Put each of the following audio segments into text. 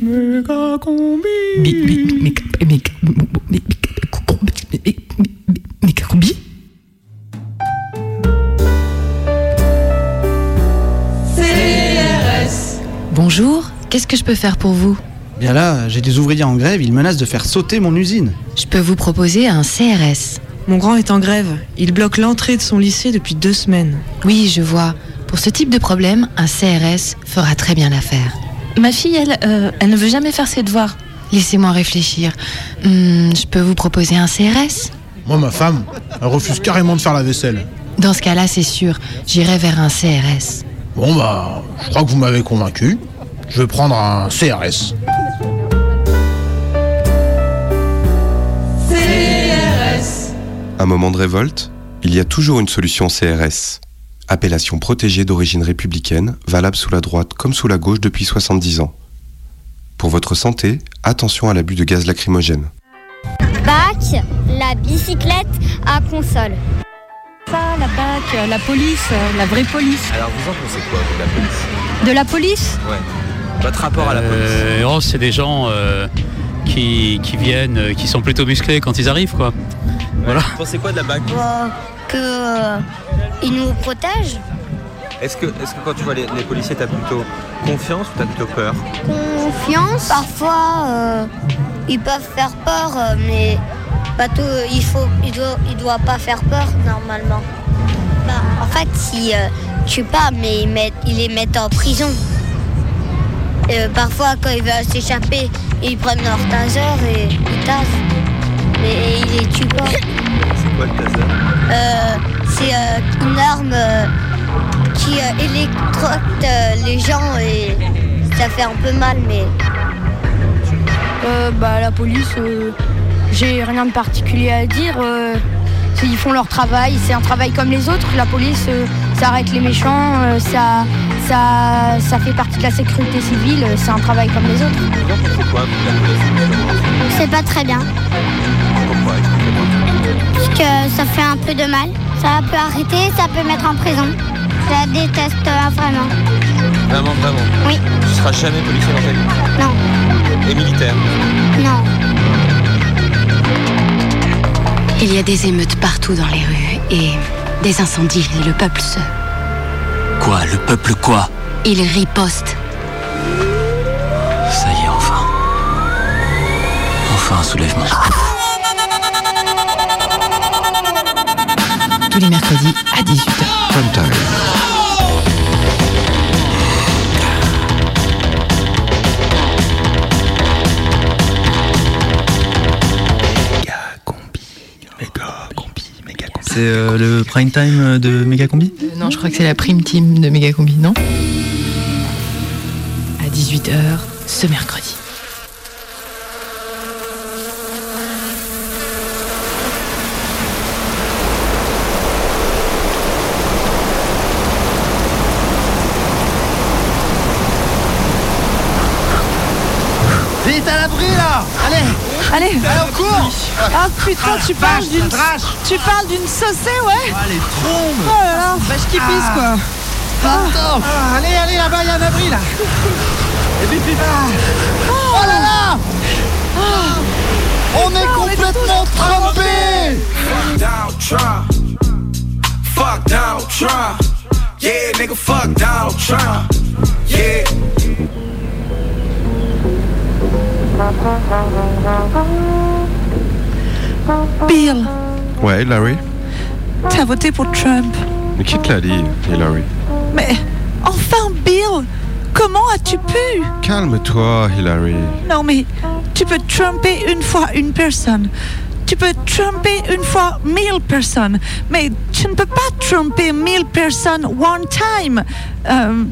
Méga combi. Bonjour, qu'est-ce que je peux faire pour vous? Bien là, j'ai des ouvriers en grève, ils menacent de faire sauter mon usine. Je peux vous proposer un CRS. Mon grand est en grève. Il bloque l'entrée de son lycée depuis deux semaines. Oui, je vois. Pour ce type de problème, un CRS fera très bien l'affaire. Ma fille, elle, euh, elle ne veut jamais faire ses devoirs. Laissez-moi réfléchir. Hmm, je peux vous proposer un CRS Moi, ma femme, elle refuse carrément de faire la vaisselle. Dans ce cas-là, c'est sûr, j'irai vers un CRS. Bon, bah, je crois que vous m'avez convaincu. Je vais prendre un CRS. Un moment de révolte, il y a toujours une solution CRS. Appellation protégée d'origine républicaine, valable sous la droite comme sous la gauche depuis 70 ans. Pour votre santé, attention à l'abus de gaz lacrymogène. Bac, la bicyclette à console. Ça, la BAC, la police, la vraie police. Alors vous en pensez quoi de la police? De la police? Ouais. Votre rapport à la police? Euh, oh, c'est des gens euh, qui, qui viennent, euh, qui sont plutôt musclés quand ils arrivent, quoi. Voilà. Vous pensez quoi de la BAC? Que euh, nous protègent. Est-ce que, est-ce que quand tu vois les, les policiers, t'as plutôt confiance ou t'as plutôt peur? Confiance. Parfois, euh, ils peuvent faire peur, euh, mais pas tout, il faut, il doit, il doit pas faire peur normalement. Bah, en fait, ils euh, tuent pas, mais ils, mettent, ils les mettent en prison. Parfois, quand ils veulent s'échapper, ils prennent leur taser et ils tasent. Mais ils les tuent pas. C'est quoi le taser Euh, c'est euh, une arme euh, qui euh, électrocute euh, les gens et ça fait un peu mal, mais Euh, bah, la police, euh, j'ai rien de particulier à dire. euh, c'est- ils font leur travail, c'est un travail comme les autres. La police, euh, ça arrête les méchants, euh, ça, ça, ça fait partie de la sécurité civile, c'est un travail comme les autres. C'est pas très bien. Parce que ça fait un peu de mal. Ça peut arrêter, ça peut mettre en prison. Je la déteste euh, vraiment. Vraiment, vraiment. Oui, Tu seras jamais policier dans ta vie non, Et militaire non. Il y a des émeutes partout dans les rues et des incendies et le peuple se... Quoi Le peuple quoi? Il riposte. Ça y est, enfin. Enfin un soulèvement. Tous les mercredis à 18h. Prime time. C'est euh, le prime time de Megacombi? Non, je crois que c'est la prime team de Megacombi, non? À 18h ce mercredi. Vite à l'abri là Allez Allez, Allez, au cours ah putain, tu parles d'une, tu parles d'une saucée, ouais. Ah, les trombes. Oh là là, vache qui pisse, quoi. Ah, Allez, allez, là-bas, il y a un abri là. Et puis, puis, ah. Oh. Là là. On est complètement trempés. Donald Trump. Fuck Donald Trump. Yeah, nigga, fuck Donald Trump. Bill, Ouais, Larry t'as voté pour Trump. Mais qui te l'a dit, Hillary Mais enfin, Bill, comment as-tu pu? Calme-toi, Hillary. Non, mais tu peux tromper une fois une personne. Tu peux tromper une fois mille personnes. Mais tu ne peux pas tromper mille personnes one time. Euh,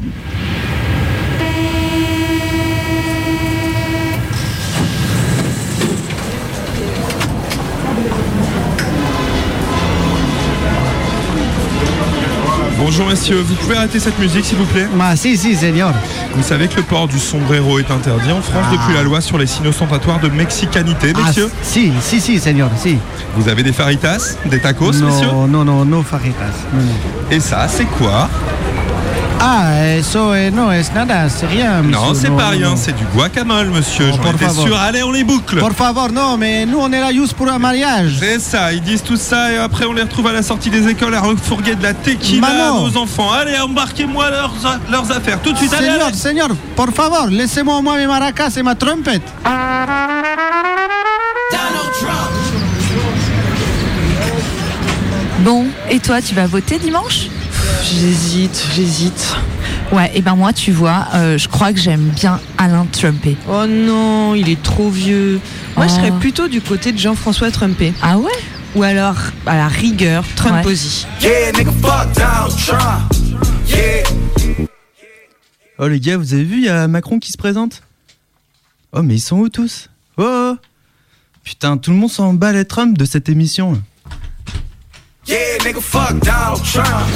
Bonjour messieurs, vous pouvez arrêter cette musique s'il vous plaît Ah, si, si, seigneur. Vous savez que le port du sombrero est interdit en France Ah. depuis la loi sur les signes ostentatoires de mexicanité, Ah, messieurs si, si, si, seigneur, si. Vous avez des faritas Des tacos, messieurs Non, non, non, no fajitas. Non, non. Et ça, c'est quoi Ah, eso eh, no es nada, c'est rien. Non, monsieur, c'est pas rien, non. c'est du guacamole, monsieur. Oh, J'en por étais favor. sûr. Allez, on les boucle. Por favor, non, mais nous on est là juste pour un mariage. C'est ça, ils disent tout ça et après on les retrouve à la sortie des écoles à refourguer de la tequila à nos enfants. Allez, embarquez-moi leurs, leurs affaires tout de suite. Allez, Señor, allez. señor, por favor, laissez-moi au moins mes maracas et ma trompette. Bon, et toi, tu vas voter dimanche? J'hésite, j'hésite. Ouais, et ben moi, tu vois, euh, je crois que j'aime bien Alain Trumpé. Oh non, il est trop vieux. Moi, je Oh. serais plutôt du côté de Jean-François Trumpé. Ah ouais? Ou alors, à la rigueur, Trumposy. Yeah, nigga, fuck Donald Trump. Yeah. Oh les gars, vous avez vu, il y a Macron qui se présente? Oh mais ils sont où tous? Oh, oh Putain, tout le monde s'en bat les Trump de cette émission. Yeah, nigga, fuck Donald Trump.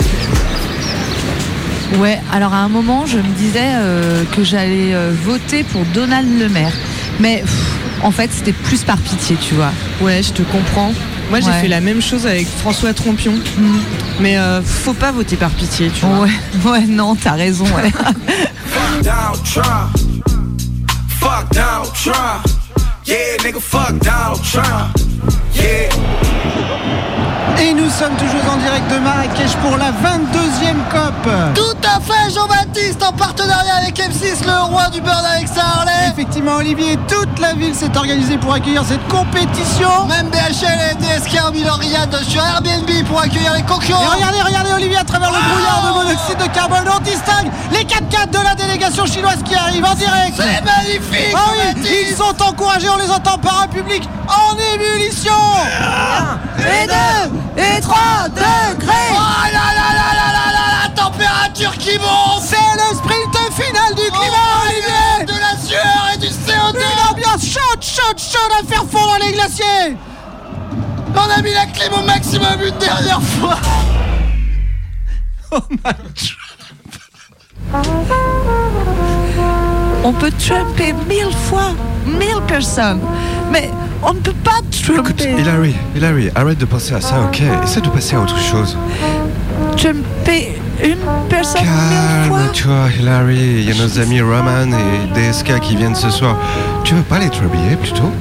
Ouais, alors à un moment, je me disais euh, que j'allais euh, voter pour Donald Le Maire. Mais pff, en fait, c'était plus par pitié, tu vois. Ouais, je te comprends. Moi, j'ai Ouais. fait la même chose avec François Trompion. Mais euh, faut pas voter par pitié, tu vois. Ouais, ouais, non, t'as raison. Ouais. Et nous sommes toujours en direct de Marrakech pour la 22e COP. Tout à fait, Jean-Baptiste, en partenariat avec M6, le roi du beurre avec Harley. Effectivement, Olivier, toute la ville s'est organisée pour accueillir cette compétition. Même BHL et DSK ont mis leur riade sur Airbnb pour accueillir les concurrents. Et regardez, regardez Olivier à travers le brouillard de monoxyde de carbone anti-stag, les 4x4 de la délégation chinoise qui arrivent en direct. C'est magnifique, Ah oui, ils sont encouragés, on les entend par un public en ébullition. Et deux, et trois degrés. Oh là là là là là là, la température qui monte. C'est le sprint final du climat, Olivier. De la sueur et du CO2. Une ambiance chaude, chaude, chaude à faire fondre les glaciers. On a mis la clim au maximum une dernière fois. On peut trumper mille fois, mille personnes. Mais on ne peut pas trumper. Hilary, Hilary, arrête de penser à ça, ok? Essaie de passer à autre chose. Trumper une personne mille fois. Calme-toi, Hilary. Il y a nos amis Roman et DSK qui viennent ce soir. Tu veux pas les trabiller plutôt?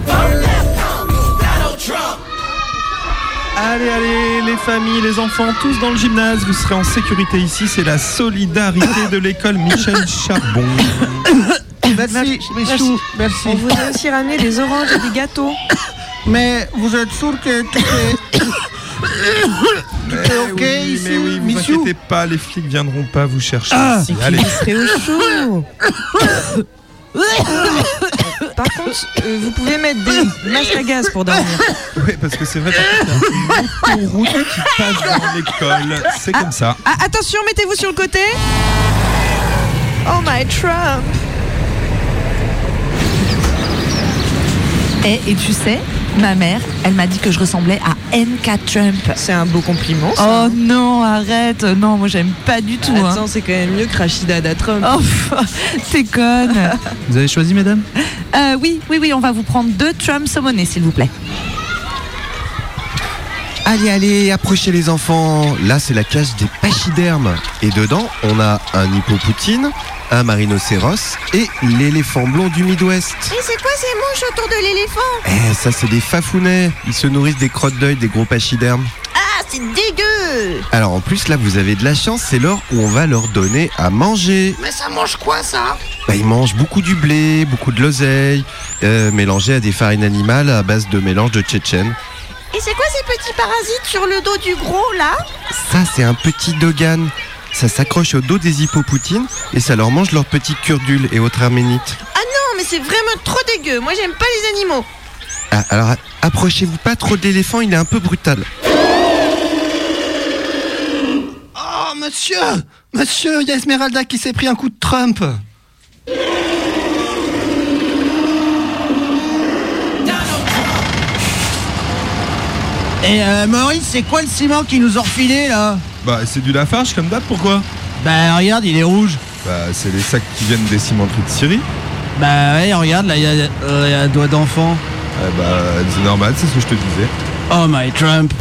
Allez, allez, les familles, les enfants, tous dans le gymnase. Vous serez en sécurité ici. C'est la solidarité de l'école Michel Charbon. Merci, Michou, merci. On vous a aussi ramené des oranges et des gâteaux. Mais vous êtes sûr que tout est... tout est ok oui, ici, mais oui, vous Michou inquiétez pas, les flics viendront pas vous chercher Ah. ici. Allez. Vous serez au chaud. Par contre, euh, vous pouvez mettre des masques à gaz pour dormir. Oui, parce que c'est vrai, a une autoroute qui passe dans l'école. C'est comme ça. Ah, attention, mettez-vous sur le côté. Oh my Trump. Et, et tu sais, ma mère, elle m'a dit que je ressemblais à NK Trump. C'est un beau compliment. ça. Oh non, arrête. Non, moi j'aime pas du tout. hein. Attends, c'est quand même mieux que Rachida Trump. Oh, t'es conne. Vous avez choisi, mesdames Euh, oui, oui, oui, on va vous prendre deux Trump saumonés, s'il vous plaît. Allez, allez, approchez les enfants. Là, c'est la cage des pachydermes. Et dedans, on a un hippopoutine, un marinoceros et l'éléphant blond du Midwest. Et c'est quoi ces mouches autour de l'éléphant? Eh, ça, c'est des fafounets. Ils se nourrissent des crottes d'œil des gros pachydermes. Ah, c'est dégueu Alors, en plus, là, vous avez de la chance, c'est l'heure où on va leur donner à manger. Mais ça mange quoi ça? Bah, ils mangent beaucoup du blé, beaucoup de l'oseille, euh, mélangé à des farines animales à base de mélange de tchétchène. Et c'est quoi ces petits parasites sur le dos du gros là? Ça, c'est un petit dogan. Ça s'accroche au dos des hippopoutines et ça leur mange leurs petits curdules et autres arménites. Ah non, mais c'est vraiment trop dégueu. Moi j'aime pas les animaux. Ah, alors, approchez-vous pas trop de l'éléphant, il est un peu brutal. Oh, monsieur Monsieur, il y a Esmeralda qui s'est pris un coup de Trump. Et euh, Maurice, c'est quoi le ciment qu'ils nous ont refilé là? Bah, c'est du Lafarge comme date, pourquoi? Bah regarde, il est rouge. Bah, c'est les sacs qui viennent des cimenteries de Syrie. Bah ouais, regarde, là il y, a, euh, il y a un doigt d'enfant. Eh bah, c'est normal, c'est ce que je te disais. Oh my Trump.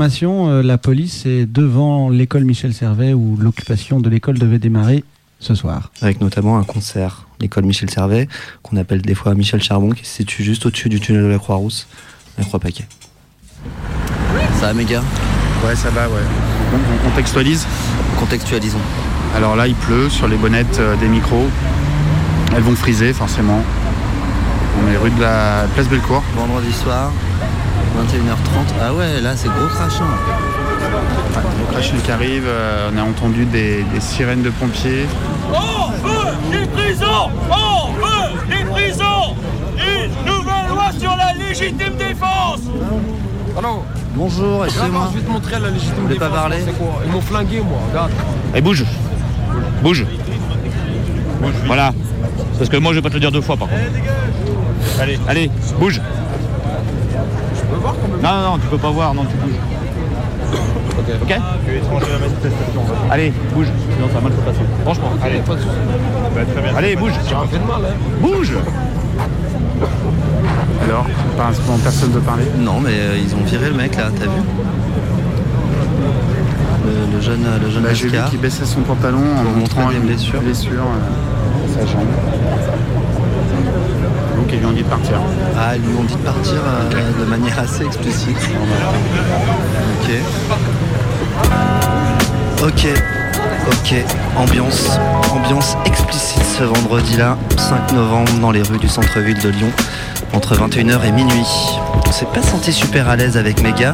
Information, euh, la police est devant l'école Michel Servet où l'occupation de l'école devait démarrer ce soir. Avec notamment un concert, l'école Michel Servet, qu'on appelle des fois Michel Charbon, qui se situe juste au-dessus du tunnel de la Croix-Rousse, la Croix-Paquet. Ça va, méga? Ouais, ça va, ouais. On contextualise? Contextualisons. Alors là, il pleut sur les bonnettes euh, des micros. Elles vont friser, forcément. On est rue de la place Bellecour. Vendredi soir, 21h30. Ah ouais, là, c'est gros crachin. Ouais, le crachin qui arrive, euh, on a entendu des, des sirènes de pompiers. On veut des prisons On veut des prisons Une nouvelle loi sur la légitime défense Alors Bonjour, excusez-moi. Je vais te montrer la légitime Vous voulez pas défense, parler c'est quoi? Ils m'ont flingué, moi, regarde. Et bouge. Bouge. Voilà. Parce que moi je vais pas te le dire deux fois par contre. Allez, allez, bouge. Non, non, non, tu peux pas voir, non, tu bouges. Ok Allez, bouge, sinon ça va mal se passer. Franchement, allez. Allez, bouge. Bouge Alors, pas un- personne ne parler Non, mais euh, ils ont viré le mec là, t'as vu le, le jeune, le jeune Bah, J'ai vu qu'il baissait son pantalon en montrant une blessures. blessure euh, à sa jambe. Donc ils lui ont dit de partir. Ah, ils lui ont dit de partir euh, de manière assez explicite. Ok. Ok. Ok. Ambiance. Ambiance explicite ce vendredi-là, 5 novembre, dans les rues du centre-ville de Lyon, entre 21h et minuit. On s'est pas senti super à l'aise avec Méga.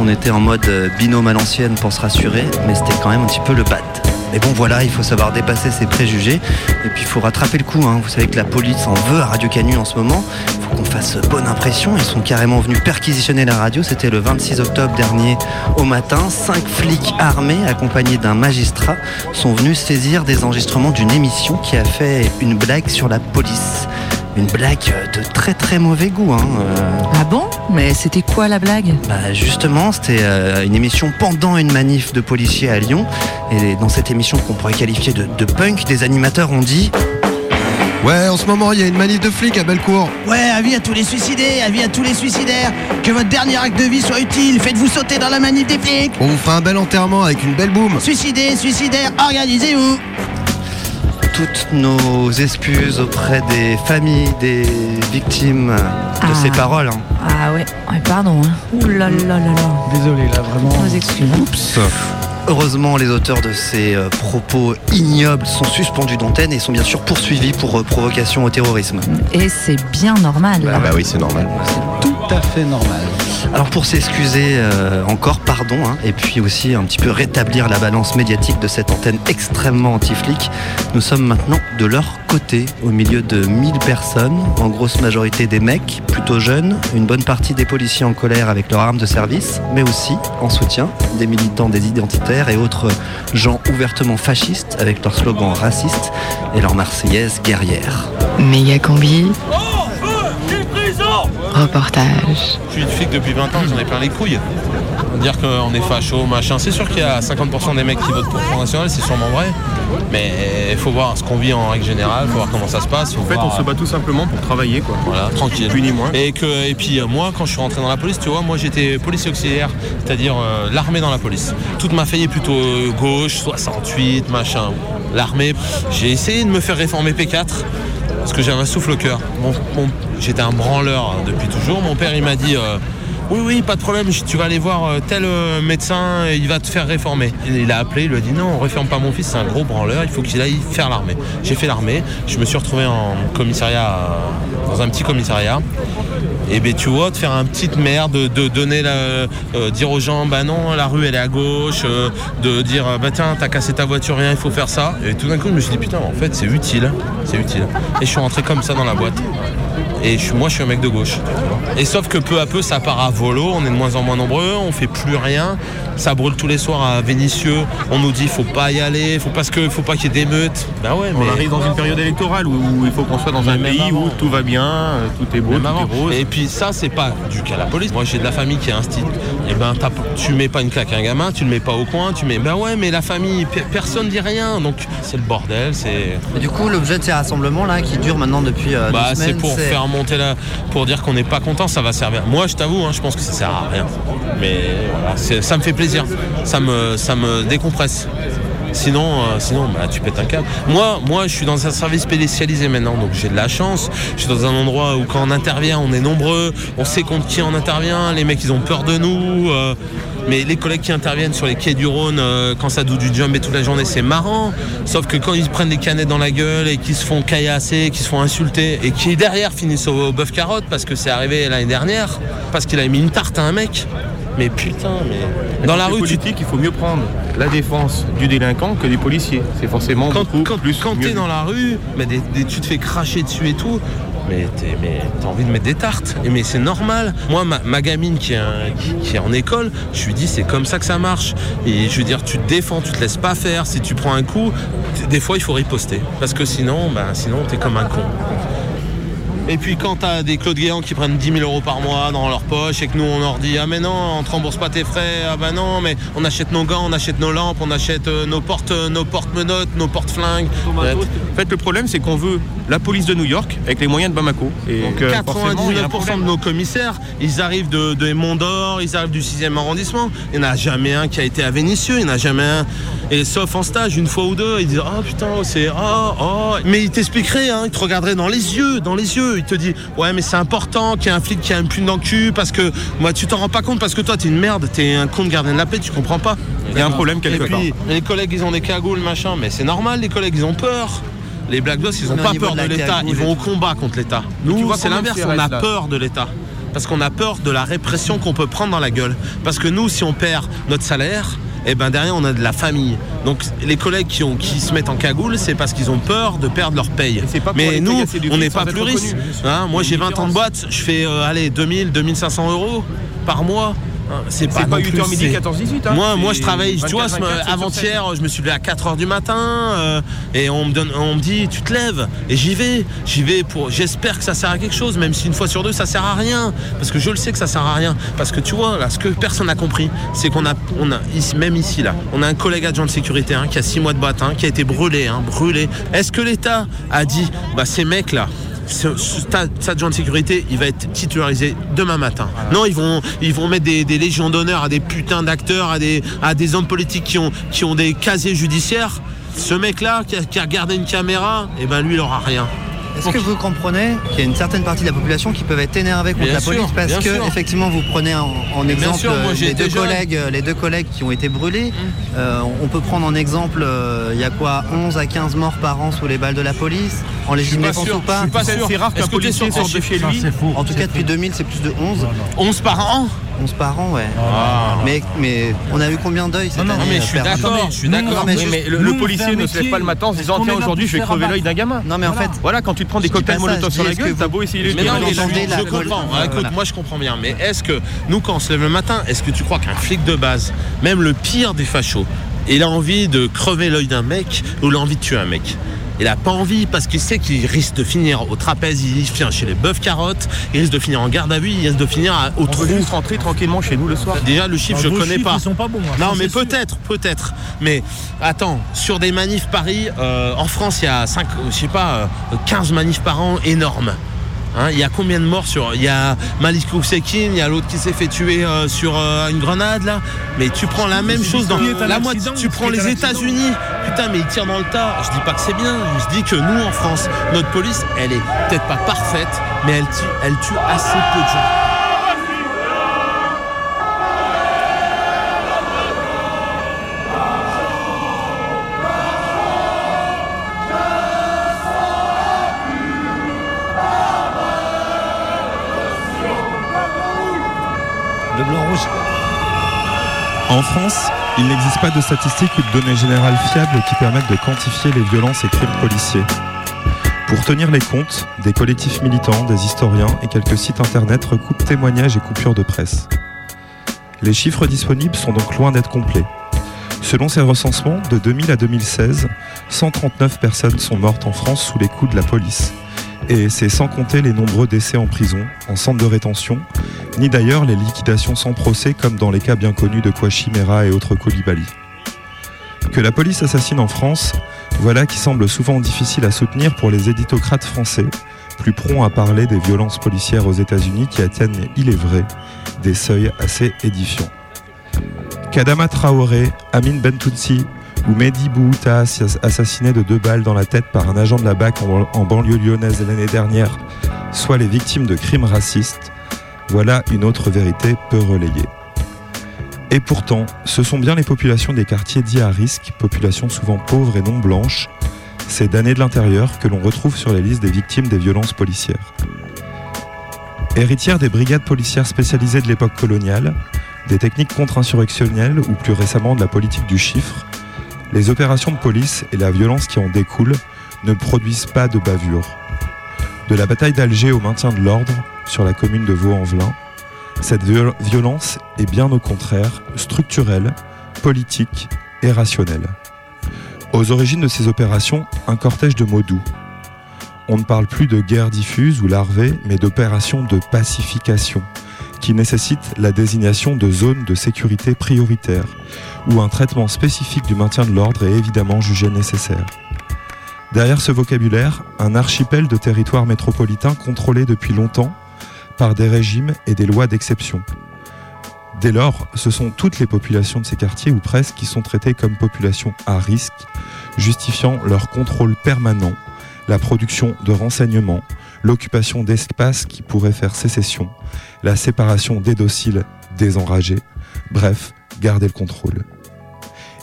On était en mode euh, binôme à l'ancienne pour se rassurer, mais c'était quand même un petit peu le bad. Mais bon voilà, il faut savoir dépasser ses préjugés et puis il faut rattraper le coup. hein. Vous savez que la police en veut à Radio Canu en ce moment. Il faut qu'on fasse bonne impression. Ils sont carrément venus perquisitionner la radio. C'était le 26 octobre dernier au matin. Cinq flics armés accompagnés d'un magistrat sont venus saisir des enregistrements d'une émission qui a fait une blague sur la police. Une blague de très très mauvais goût. Hein. euh, Ah bon? Mais c'était quoi la blague? Bah justement, c'était euh, une émission pendant une manif de policiers à Lyon. Et dans cette émission qu'on pourrait qualifier de, de punk, des animateurs ont dit Ouais, en ce moment, il y a une manif de flics à Bellecour. Ouais, avis à tous les suicidés, avis à tous les suicidaires. Que votre dernier acte de vie soit utile. Faites-vous sauter dans la manif des flics. On vous fera un bel enterrement avec une belle boum. Suicidés, suicidaires, organisez-vous. Toutes nos excuses auprès des familles des victimes de Ah. ces paroles. hein. Ah ouais, ouais, pardon. Hein. Ouh là là là là. Désolé, là, vraiment. Nos excuses. hein. Heureusement, les auteurs de ces euh, propos ignobles sont suspendus d'antenne et sont bien sûr poursuivis pour euh, provocation au terrorisme. Et c'est bien normal. Ah bah oui, c'est normal. Tout à fait normal. Alors pour s'excuser euh, encore, pardon, hein, et puis aussi un petit peu rétablir la balance médiatique de cette antenne extrêmement anti-flic, nous sommes maintenant de leur côté, au milieu de 1000 personnes, en grosse majorité des mecs, plutôt jeunes, une bonne partie des policiers en colère avec leurs armes de service, mais aussi en soutien des militants des identitaires et autres gens ouvertement fascistes avec leurs slogans racistes et leur marseillaise guerrière. Méga combi, reportage. Je suis flic depuis 20 ans, j'en ai plein les couilles. Dire qu'on est facho, machin, c'est sûr qu'il y a 50% des mecs qui votent pour le Front National, c'est sûrement vrai. Mais il faut voir ce qu'on vit en règle générale, faut voir comment ça se passe. En fait, on se bat tout simplement pour travailler, quoi. Voilà, tranquille. Plus ni moins. Et, que, et puis euh, moi, quand je suis rentré dans la police, tu vois, moi j'étais policier auxiliaire, c'est-à-dire euh, l'armée dans la police. Toute ma famille est plutôt euh, gauche, 68, machin. L'armée, j'ai essayé de me faire réformer P4 parce que j'avais un souffle au cœur. J'étais un branleur hein, depuis toujours. Mon père, il m'a dit. euh, oui, oui, pas de problème, tu vas aller voir euh, tel euh, médecin, il va te faire réformer. Il a appelé, il lui a dit non, on réforme pas mon fils, c'est un gros branleur, il faut qu'il aille faire l'armée. J'ai fait l'armée, je me suis retrouvé en commissariat, dans un petit commissariat. Et ben tu vois, de faire un petite merde, de, de donner la, euh, dire aux gens, bah non, la rue elle est à gauche, euh, de dire, bah tiens, t'as cassé ta voiture, rien, il faut faire ça. Et tout d'un coup, je me suis dit, putain, en fait, c'est utile, c'est utile. Et je suis rentré comme ça dans la boîte. Et je moi, je suis un mec de gauche. Et sauf que peu à peu, ça part à volo. On est de moins en moins nombreux. On fait plus rien. Ça brûle tous les soirs à Vénissieux. On nous dit, faut pas y aller. Faut parce que, faut pas qu'il y ait d'émeutes. Bah ouais, On mais arrive dans une période électorale où il faut qu'on soit dans un pays avant. où tout va bien, euh, tout est beau, tout est rose. Et puis ça, c'est pas du qu'à la police. Moi, j'ai de la famille qui est instite. Et ben, t'as- tu mets pas une claque à un gamin, tu le mets pas au coin, tu mets. Ben ouais, mais la famille, pe- personne dit rien. Donc, c'est le bordel, c'est. Du coup, l'objet de ces rassemblements là, qui durent maintenant depuis euh, Bah, c'est pour faire monter la. pour dire qu'on n'est pas content, ça va servir. Moi, je t'avoue, hein, je pense que ça sert à rien. Mais voilà, ça me fait plaisir. Ça me, ça me décompresse. Sinon, euh, bah, tu pètes un câble. Moi, moi, je suis dans un service spécialisé maintenant, donc j'ai de la chance. Je suis dans un endroit où quand on intervient, on est nombreux, on sait contre qui on intervient. Les mecs, ils ont peur de nous. euh, mais les collègues qui interviennent sur les quais du Rhône, euh, quand ça doute du jump et toute la journée, c'est marrant. Sauf que quand ils prennent des canettes dans la gueule et qu'ils se font caillasser, qu'ils se font insulter, et qui derrière finissent au, au bœuf carotte parce que c'est arrivé l'année dernière, parce qu'il a mis une tarte à un mec. Mais putain, mais. Dans la rue, tu politique, il faut mieux prendre la défense du délinquant que du policier. C'est forcément quand, beaucoup quand, plus quand t'es dans la rue, mais des- des- tu te fais cracher dessus et tout. Mais t'as envie de mettre des tartes. Et mais c'est normal. Moi, ma, ma gamine qui est, un- qui, qui est en école, je lui dis c'est comme ça que ça marche. Et je veux dire, tu te défends, tu te laisses pas faire. Si tu prends un coup, des fois il faut riposter. Parce que sinon, ben, sinon t'es comme un con. Et puis quand t'as des Claude Guéant qui prennent 10 000 euros par mois dans leur poche et que nous on leur dit ah mais non on te rembourse pas tes frais ah ben non mais on achète nos gants on achète nos lampes on achète euh, nos portes euh, nos porte menottes nos porte flingues En fait, le problème, c'est qu'on veut la police de New York avec les moyens de Bamako. Et donc, euh, forcément, il y a un 99% problème. de nos commissaires, ils arrivent de, de Monts d'Or, ils arrivent du 6e arrondissement. Il n'y en a jamais un qui a été à Vénissieux, il n'y en a jamais un. Et sauf en stage, une fois ou deux, ils disent Oh putain, c'est oh, oh. Mais il t'expliquerait, hein, il te regarderait dans les yeux, dans les yeux. Il te dit Ouais, mais c'est important qu'il y ait un flic qui a une plume dans le cul parce que moi, tu t'en rends pas compte parce que toi, t'es une merde, t'es un con de gardien de la paix, tu comprends pas. Il y a un problème quelque Et puis, les collègues, ils ont des cagoules, machin, mais c'est normal, les collègues, ils ont peur. Les Black Blocs, ils ont Mais au pas peur de l'État, ils vont au combat contre l'État. Nous, c'est l'inverse, on a peur de l'État. Parce qu'on a peur de la répression qu'on peut prendre dans la gueule. Parce que nous, si on perd notre salaire, et ben derrière on a de la famille. Donc les collègues qui, ont, qui se mettent en cagoule, c'est parce qu'ils ont peur de perdre leur paye. pas Mais nous, on n'est pas plus riches. Hein, moi j'ai une 20 ans de boîte, je fais euh, allez 2000, 2500 euros par mois. Hein, C'est pas, pas non 8h plus, midi, c'est- 14 18 hein. Moi, moi je travaille, tu vois, 24, ce- 24, sept sur avant-hier, je me suis levé à 4h du matin euh, et on me donne, on me dit tu te lèves et j'y vais, j'y vais pour, j'espère que ça sert à quelque chose, même si une fois sur deux ça sert à rien, parce que je le sais que ça sert à rien, parce que tu vois là, ce que personne n'a compris, c'est qu'on a, on a ici, même ici là, on a un collègue adjoint de sécurité hein, qui a 6 mois de boîte, hein, qui a été brûlé, hein, brûlé. Est-ce que l'État a dit, bah ces mecs là, ce, ce adjoint de sécurité, il va être titularisé demain matin. Non, ils vont, ils vont mettre des, des légions d'honneur à des putains d'acteurs, à des, à des hommes politiques qui ont, qui ont des casiers judiciaires. Ce mec-là, qui a, qui a regardé une caméra, et ben lui, il aura rien. Est-ce que vous comprenez qu'il y a une certaine partie de la population qui peuvent être énervée contre Bien la sûr, police parce que sûr. effectivement vous prenez en, en exemple sûr, moi, j'ai les, deux jeune. Collègues, les deux collègues qui ont été brûlés. Euh, on peut prendre en exemple euh, il y a quoi 11 à 15 morts par an sous les balles de la police? En défense sûr, ou pas? C'est rare qu'un Est-ce que t'es policier sorte de chez lui. En tout cas depuis 2000 c'est plus de 11. 11 par an? 11 par an ouais. Ah. Mais, mais on a eu combien d'euils cette Non, non, année mais je suis d'accord, je suis d'accord. Non, mais le, policier ne se lève pas le matin en se disant tiens aujourd'hui je vais crever l'œil d'un gamin. Non mais en fait Voilà, quand tu te prends des cocktails molotov sur la gueule, t'as beau essayer de Mais non, mais les je, comprends. écoute, moi je comprends bien. Mais est-ce que nous, quand on se lève le matin, est-ce que tu crois qu'un flic de base, même le pire des fachos, il a envie de crever l'œil d'un mec ou il a envie de tuer un mec? Il a pas envie parce qu'il sait qu'il risque de finir au trapèze, il vient chez les bœufs carottes, il risque de finir en garde à vue, il risque de finir à- au On trou. juste rentrer tranquillement chez nous le soir. Déjà le chiffre je connais chiffres, pas. Ils sont pas bons. hein, Non, mais peut-être, peut-être. Mais attends, sur des manifs Paris, euh, en France, il y a 5, je sais pas, euh, 15 manifs par an, énorme. Hein, Il y a combien de morts sur. Il y a Malik Kouksekin, il y a l'autre qui s'est fait tuer euh, sur euh, une grenade là. Mais tu prends la même chose dans la moitié. Tu prends les. États-Unis. Putain, mais ils tirent dans le tas. Je dis pas que c'est bien. Je dis que nous en France, notre police, elle est peut-être pas parfaite, mais elle tue, elle tue assez peu de gens. Le blanc rouge. En France, il n'existe pas de statistiques ou de données générales fiables qui permettent de quantifier les violences et crimes policiers. Pour tenir les comptes, des collectifs militants, des historiens et quelques sites internet recoupent témoignages et coupures de presse. Les chiffres disponibles sont donc loin d'être complets. Selon ces recensements, de 2000 à 2016, 139 personnes sont mortes en France sous les coups de la police Et c'est sans compter les nombreux décès en prison, en centre de rétention, ni d'ailleurs les liquidations sans procès comme dans les cas bien connus de Kwachimera et autres Koulibaly. Que la police assassine en France, voilà qui semble souvent difficile à soutenir pour les éditocrates français, plus prompts à parler des violences policières aux États-Unis qui atteignent, il est vrai, des seuils assez édifiants. Kadama Traoré, Amin Bentounsi ou Mehdi Bouhouta, assassiné de deux balles dans la tête par un agent de la BAC en, banlieue lyonnaise l'année dernière, soient les victimes de crimes racistes, voilà une autre vérité peu relayée. Et pourtant, ce sont bien les populations des quartiers dits à risque, populations souvent pauvres et non blanches, ces damnés de l'intérieur que l'on retrouve sur les listes des victimes des violences policières. Héritières des brigades policières spécialisées de l'époque coloniale, des techniques contre-insurrectionnelles ou plus récemment de la politique du chiffre, les opérations de police et la violence qui en découle ne produisent pas de bavure. De la bataille d'Alger au maintien de l'ordre sur la commune de Vaux-en-Velin, cette viol- violence est bien au contraire structurelle, politique et rationnelle. Aux origines de ces opérations, un cortège de mots doux. On ne parle plus de guerre diffuse ou larvée, mais d'opérations de pacification, qui nécessitent la désignation de zones de sécurité prioritaires, où un traitement spécifique du maintien de l'ordre est évidemment jugé nécessaire. Derrière ce vocabulaire, un archipel de territoires métropolitains contrôlés depuis longtemps par des régimes et des lois d'exception. Dès lors, ce sont toutes les populations de ces quartiers, ou presque, qui sont traitées comme populations à risque, justifiant leur contrôle permanent, la production de renseignements, l'occupation d'espaces qui pourraient faire sécession, la séparation des dociles des enragés, bref, garder le contrôle.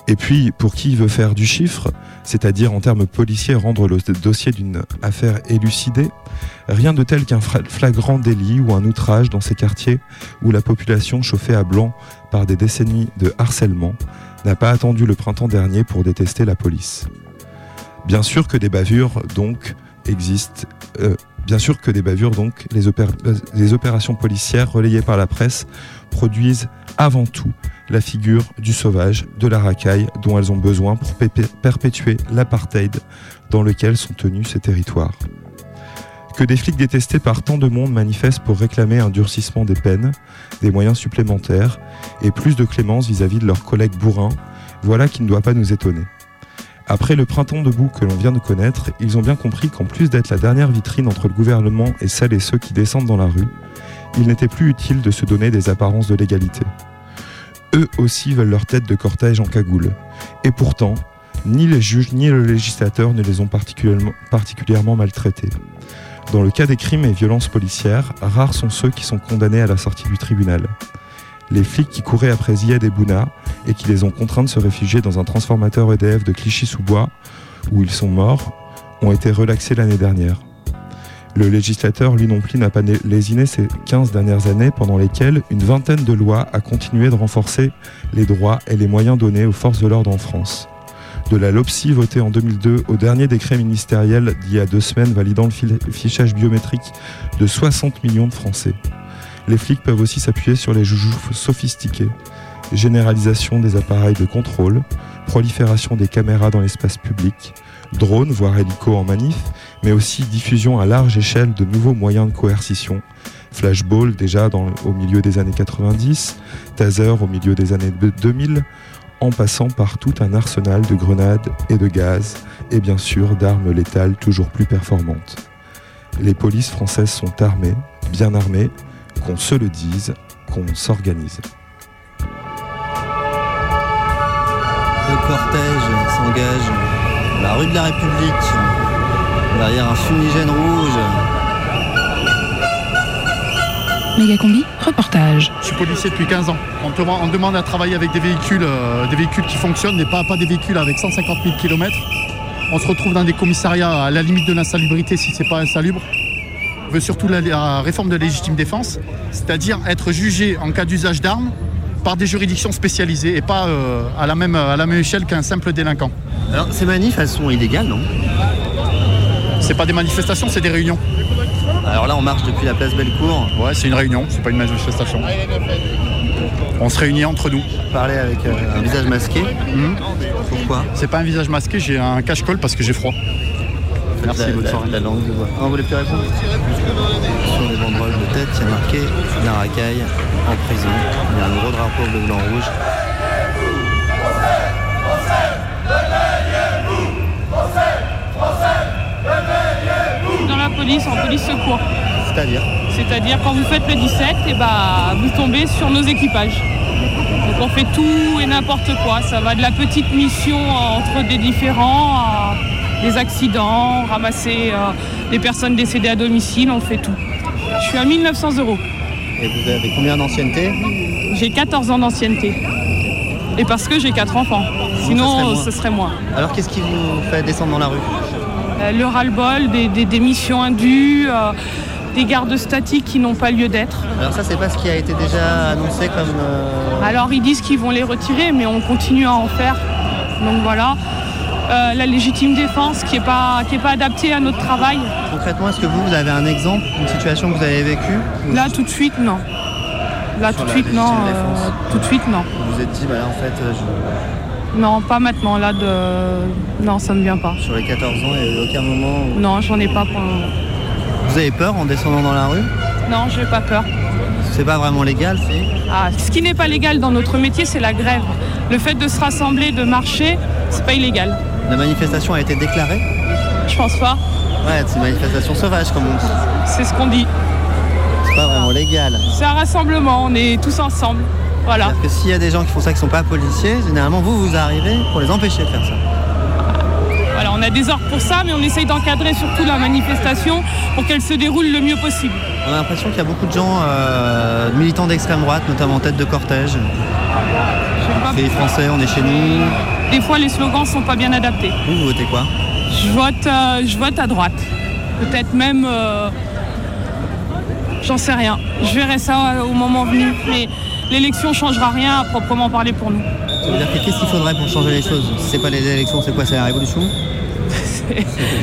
Et puis, pour qui veut faire du chiffre, c'est-à-dire en termes policiers rendre le dossier d'une affaire élucidée, rien de tel qu'un flagrant délit ou un outrage dans ces quartiers où la population chauffée à blanc par des décennies de harcèlement n'a pas attendu le printemps dernier pour détester la police. Bien sûr que des bavures, donc, existent. euh, bien sûr que des bavures, donc, les, opér- les opérations policières relayées par la presse produisent avant tout la figure du sauvage, de la racaille dont elles ont besoin pour perpétuer l'apartheid dans lequel sont tenus ces territoires. Que des flics détestés par tant de monde manifestent pour réclamer un durcissement des peines, des moyens supplémentaires et plus de clémence vis-à-vis de leurs collègues bourrins, voilà qui ne doit pas nous étonner. Après le printemps debout que l'on vient de connaître, ils ont bien compris qu'en plus d'être la dernière vitrine entre le gouvernement et celles et ceux qui descendent dans la rue, il n'était plus utile de se donner des apparences de légalité. Eux aussi veulent leur tête de cortège en cagoule. Et pourtant, ni les juges ni le législateur ne les ont particulièrement, maltraités. Dans le cas des crimes et violences policières, rares sont ceux qui sont condamnés à la sortie du tribunal. Les flics qui couraient après Ziad et Bouna et qui les ont contraints de se réfugier dans un transformateur EDF de Clichy-sous-Bois, où ils sont morts, ont été relaxés l'année dernière. Le législateur, lui non plus, n'a pas né- lésiné ces 15 dernières années pendant lesquelles une vingtaine de lois a continué de renforcer les droits et les moyens donnés aux forces de l'ordre en France. De la LOPSI votée en 2002 au dernier décret ministériel d'il y a deux semaines validant le fichage biométrique de 60 millions de Français. Les flics peuvent aussi s'appuyer sur les joujoux sophistiqués. Généralisation des appareils de contrôle, prolifération des caméras dans l'espace public, drones, voire hélicos en manif, mais aussi diffusion à large échelle de nouveaux moyens de coercition. Flashball déjà au milieu des années 90, taser au milieu des années de- 2000, en passant par tout un arsenal de grenades et de gaz, et bien sûr d'armes létales toujours plus performantes. Les polices françaises sont armées, bien armées, qu'on se le dise, qu'on s'organise. Le cortège s'engage dans la rue de la République, derrière un fumigène rouge. Mégacombi, reportage. Je suis policier depuis 15 ans. On, te- on demande à travailler avec des véhicules, euh, des véhicules qui fonctionnent, mais pas, pas des véhicules avec 150 000 km. On se retrouve dans des commissariats à la limite de l'insalubrité si c'est pas insalubre. Veut surtout la, la réforme de la légitime défense, c'est-à-dire être jugé en cas d'usage d'armes par des juridictions spécialisées et pas euh, à, la même, à la même échelle qu'un simple délinquant. Alors ces manifs, elles sont illégales, non? C'est pas des manifestations, c'est des réunions. Alors là, on marche depuis la place Bellecour. Ouais, c'est une réunion, c'est pas une manifestation. On se réunit entre nous. Parler avec euh, un visage masqué. Mhm. Pourquoi? C'est pas un visage masqué, j'ai un cache-colle parce que j'ai froid. Fait Merci, la, bonne la- soirée. la langue de bois. Ah, vous voulez plus répondre Sur les banderoles de tête, il y a marqué Narakai en prison. Il y a un gros drapeau bleu, blanc, rouge. Dans la police, en police secours. C'est-à-dire C'est-à-dire quand vous faites le 17, et bah, vous tombez sur nos équipages. Donc on fait tout et n'importe quoi. Ça va de la petite mission entre des différents à des accidents, ramasser euh, des personnes décédées à domicile, on fait tout. Je suis à 1900 euros. Et vous avez combien d'ancienneté J'ai 14 ans d'ancienneté. Et parce que j'ai 4 enfants. Sinon, ce serait moi. Alors qu'est-ce qui vous fait descendre dans la rue Euh, le ras-le-bol, des, des- des missions indues, euh, des gardes statiques qui n'ont pas lieu d'être. Alors ça, c'est pas ce qui a été déjà annoncé comme... euh, Alors ils disent qu'ils vont les retirer, mais on continue à en faire. Donc voilà. Euh, la légitime défense qui n'est pas, qui est pas adaptée à notre travail. Concrètement, est-ce que vous, vous avez un exemple, une situation que vous avez vécue Là tout de suite, non. Là tout de suite, non. euh, tout de suite, non. Vous vous êtes dit, bah là, en fait, euh, je- Non, pas maintenant. Là, de... non, ça me vient pas. sur les 14 ans, il n'y a eu aucun moment où... Non, j'en ai pas pour le moment. Vous avez peur en descendant dans la rue? Non, j'ai pas peur. C'est pas vraiment légal, c'est... Ah, ce qui n'est pas légal dans notre métier, c'est la grève. Le fait de se rassembler, de marcher, c'est pas illégal. La manifestation a été déclarée Je pense pas. Ouais, c'est une manifestation sauvage, comme on dit. C'est ce qu'on dit. C'est pas vraiment légal. C'est un rassemblement, on est tous ensemble. Voilà. C'est-à-dire que s'il y a des gens qui font ça qui sont pas policiers, généralement, vous, vous arrivez pour les empêcher de faire ça. Voilà, on a des ordres pour ça, mais on essaye d'encadrer surtout la manifestation pour qu'elle se déroule le mieux possible. On a l'impression qu'il y a beaucoup de gens euh, militants d'extrême droite, notamment en tête de cortège. Pays français, on est chez nous. Des fois, les slogans sont pas bien adaptés. Vous, vous votez quoi? Je vote, euh, je vote à droite. Peut-être même, euh, j'en sais rien. Je verrai ça euh, au moment venu. Mais l'élection changera rien à proprement parler pour nous. Qu'est-ce qu'il faudrait pour changer les choses? Si c'est pas les élections, c'est quoi? C'est la révolution?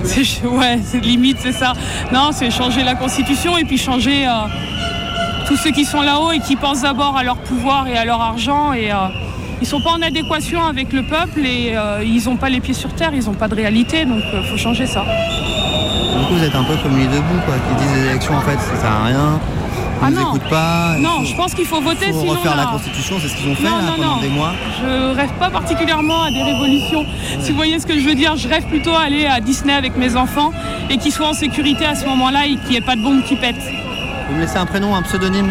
C'est- ouais, c'est limite, c'est ça. Non, c'est changer la constitution et puis changer euh, tous ceux qui sont là-haut et qui pensent d'abord à leur pouvoir et à leur argent et ils sont pas en adéquation avec le peuple et euh, ils n'ont pas les pieds sur terre, ils n'ont pas de réalité, donc il faut changer ça. Du coup, vous êtes un peu comme les debout, quoi, qui disent les élections, en fait, ça sert à rien. Ils Ah non. écoutent pas. Non, faut- je pense qu'il faut voter faut sinon. refaire la constitution, c'est ce qu'ils ont fait Non, là, non, pendant non. des mois. Je rêve pas particulièrement à des révolutions. Si vous voyez ce que je veux dire, je rêve plutôt à aller à Disney avec mes enfants et qu'ils soient en sécurité à ce moment-là et qu'il n'y ait pas de bombe qui pète. Vous me laissez un prénom, un pseudonyme?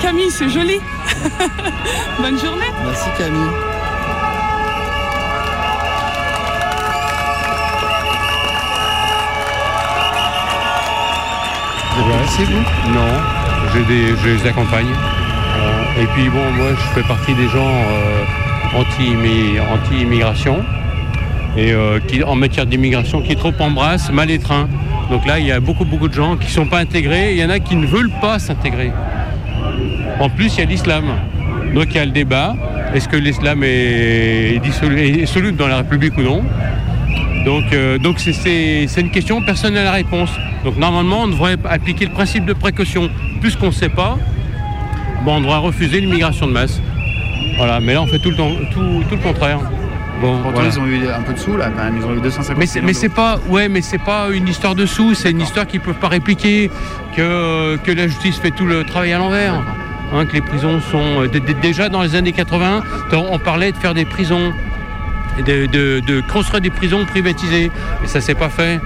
Camille, c'est joli. Bonne journée. Merci Camille. Vous vous? Non, j'ai des- je les accompagne. Euh, et puis bon, moi je fais partie des gens euh, anti-immi- anti-immigration et euh, qui, en matière d'immigration qui trop embrassent mal les trains. Donc là, il y a beaucoup beaucoup de gens qui ne sont pas intégrés. Il y en a qui ne veulent pas s'intégrer. En plus, il y a l'islam. Donc il y a le débat. Est-ce que l'islam est, est soluble dans la République ou non? Donc, euh, c'est- une question, personne n'a la réponse. Donc normalement, on devrait appliquer le principe de précaution. Puisqu'on ne sait pas, bon, on devrait refuser l'immigration de masse. Mais là, on fait tout le contraire. Bon, Pourtant, voilà. ils ont eu un peu de sous là quand même, ils ont eu 250 Mais c'est, mais c'est pas, ouais, mais c'est pas une histoire de sous, c'est une histoire qu'ils peuvent pas répliquer, que, que la justice fait tout le travail à l'envers. Hein, que les prisons sont euh, déjà dans les années 80, on parlait de faire des prisons, de, de- de construire des prisons privatisées, et ça s'est pas fait.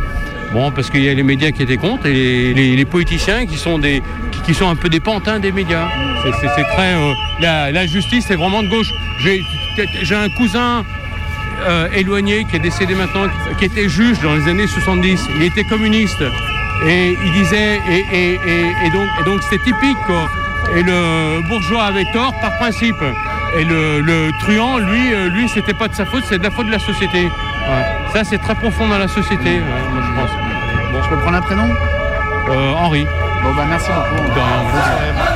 Bon, parce qu'il y a les médias qui étaient contre et les, les- les politiciens qui sont des, qui, qui sont un peu des pantins des médias. C'est, très, euh, la, la justice c'est vraiment de gauche. J'ai un cousin euh, éloigné qui est décédé maintenant, qui était juge dans les années 70. Il était communiste. Et il disait, et, et- et- et donc, donc c'était typique quoi. Et le bourgeois avait tort par principe. Et le, le truand, lui, euh, lui, c'était pas de sa faute, c'est de la faute de la société. Ouais. Ça, c'est très profond dans la société, ouais, moi je pense. Bon, je peux prendre un prénom? Euh, Henri. Bon bah merci beaucoup. De rien.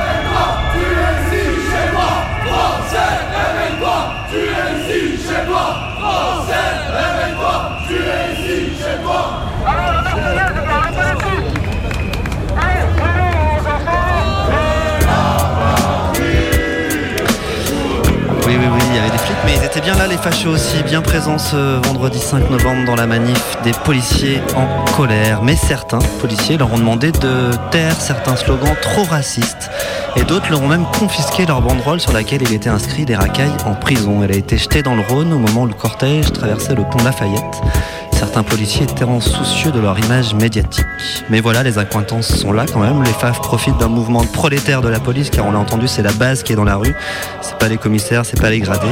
Étaient bien là les fâcheux aussi, bien présents ce vendredi 5 novembre dans la manif des policiers en colère. Mais certains policiers leur ont demandé de taire certains slogans trop racistes. Et d'autres leur ont même confisqué leur banderole sur laquelle il était inscrit des racailles en prison. Elle a été jetée dans le Rhône au moment où le cortège traversait le pont Lafayette. Certains policiers étaient soucieux de leur image médiatique. Mais voilà, les accointances sont là quand même. Les FAF profitent d'un mouvement de prolétaires de la police, car on l'a entendu, c'est la base qui est dans la rue. C'est pas les commissaires, c'est pas les gradés.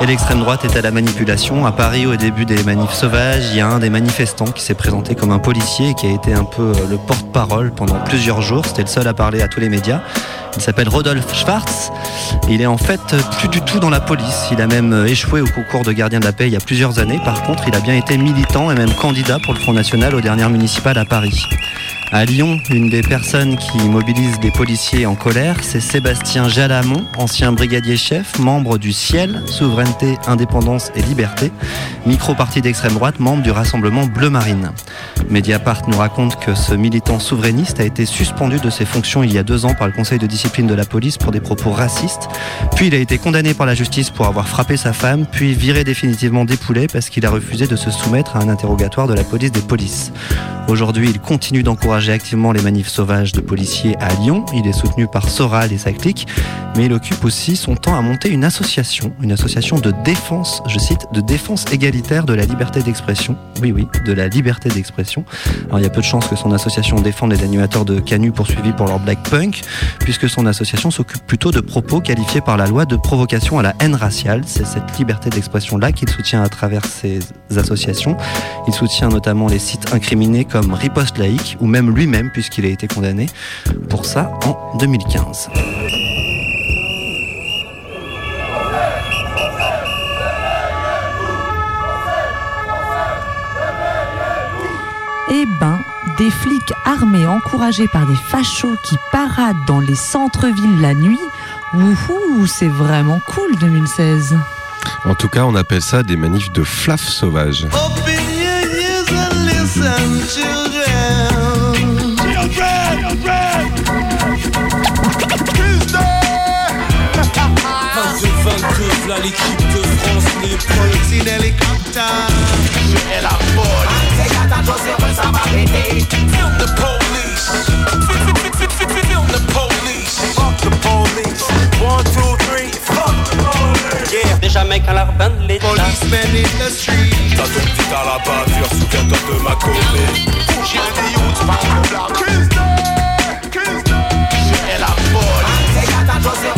Et l'extrême droite est à la manipulation. À Paris, au début des manifs sauvages, il y a un des manifestants qui s'est présenté comme un policier et qui a été un peu euh, le porte-parole pendant plusieurs jours. C'était le seul à parler à tous les médias. Il s'appelle Rodolphe Schwartz. Il est en fait plus du tout dans la police. Il a même échoué au concours de gardien de la paix il y a plusieurs années. Par contre, il a bien été militant et même candidat pour le Front National aux dernières municipales à Paris. À Lyon, une des personnes qui mobilise des policiers en colère, c'est Sébastien Jalamont, ancien brigadier chef, membre du Ciel, Souveraineté, Indépendance et Liberté, micro-parti d'extrême droite, membre du Rassemblement Bleu Marine. Mediapart nous raconte que ce militant souverainiste a été suspendu de ses fonctions il y a deux ans par le Conseil de de la police pour des propos racistes, puis il a été condamné par la justice pour avoir frappé sa femme, puis viré définitivement des poulets parce qu'il a refusé de se soumettre à un interrogatoire de la police des polices. Aujourd'hui, il continue d'encourager activement les manifs sauvages de policiers à Lyon. Il est soutenu par Soral et sa clique, mais il occupe aussi son temps à monter une association, une association de défense, je cite, de défense égalitaire de la liberté d'expression. Oui, oui, de la liberté d'expression. Alors il y a peu de chances que son association défende les animateurs de Canu poursuivis pour leur black punk, puisque son association s'occupe plutôt de propos qualifiés par la loi de provocation à la haine raciale. C'est cette liberté d'expression-là qu'il soutient à travers ses associations. Il soutient notamment les sites incriminés comme Riposte Laïque ou même lui-même puisqu'il a été condamné pour ça en 2015. Des flics armés encouragés par des fachos qui paradent dans les centres-villes la nuit, wouhou, c'est vraiment cool 2016. En tout cas, on appelle ça des manifs de flaf là l'équipe de France les Je la folle C'est catastrophe, ça va péter Film the police. Film the police. Fuck the police. One, two, three. Fuck the police. Yeah. Déjà mec à l'arbin de l'État Policemen in the street. T'as ton petit à la bavure Souviens-toi de ma collée J'ai des youths par le la C'est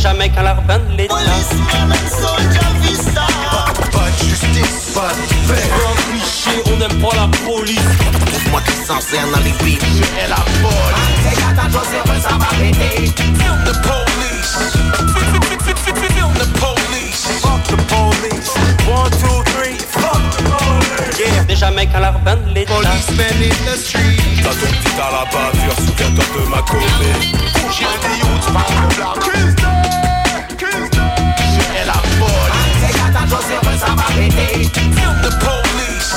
police mec à l'arbin de l'État Pas de justice, pas de paix Un cliché, on n'aime pas la police. Trouve-moi qui censé un alibi Je est la catastrophe, ça va péter. Film the police. Film the police. Fuck the police. One, two, three Fuck the police. Yeah. Déjà mec à l'arbin de l'État Policemen in the street. T'as ton petit à la bavure Souviens-toi de ma collée J'ai des youths par le bloc Je est la folle C'est? Catastrophe, ça va péter. Film the police.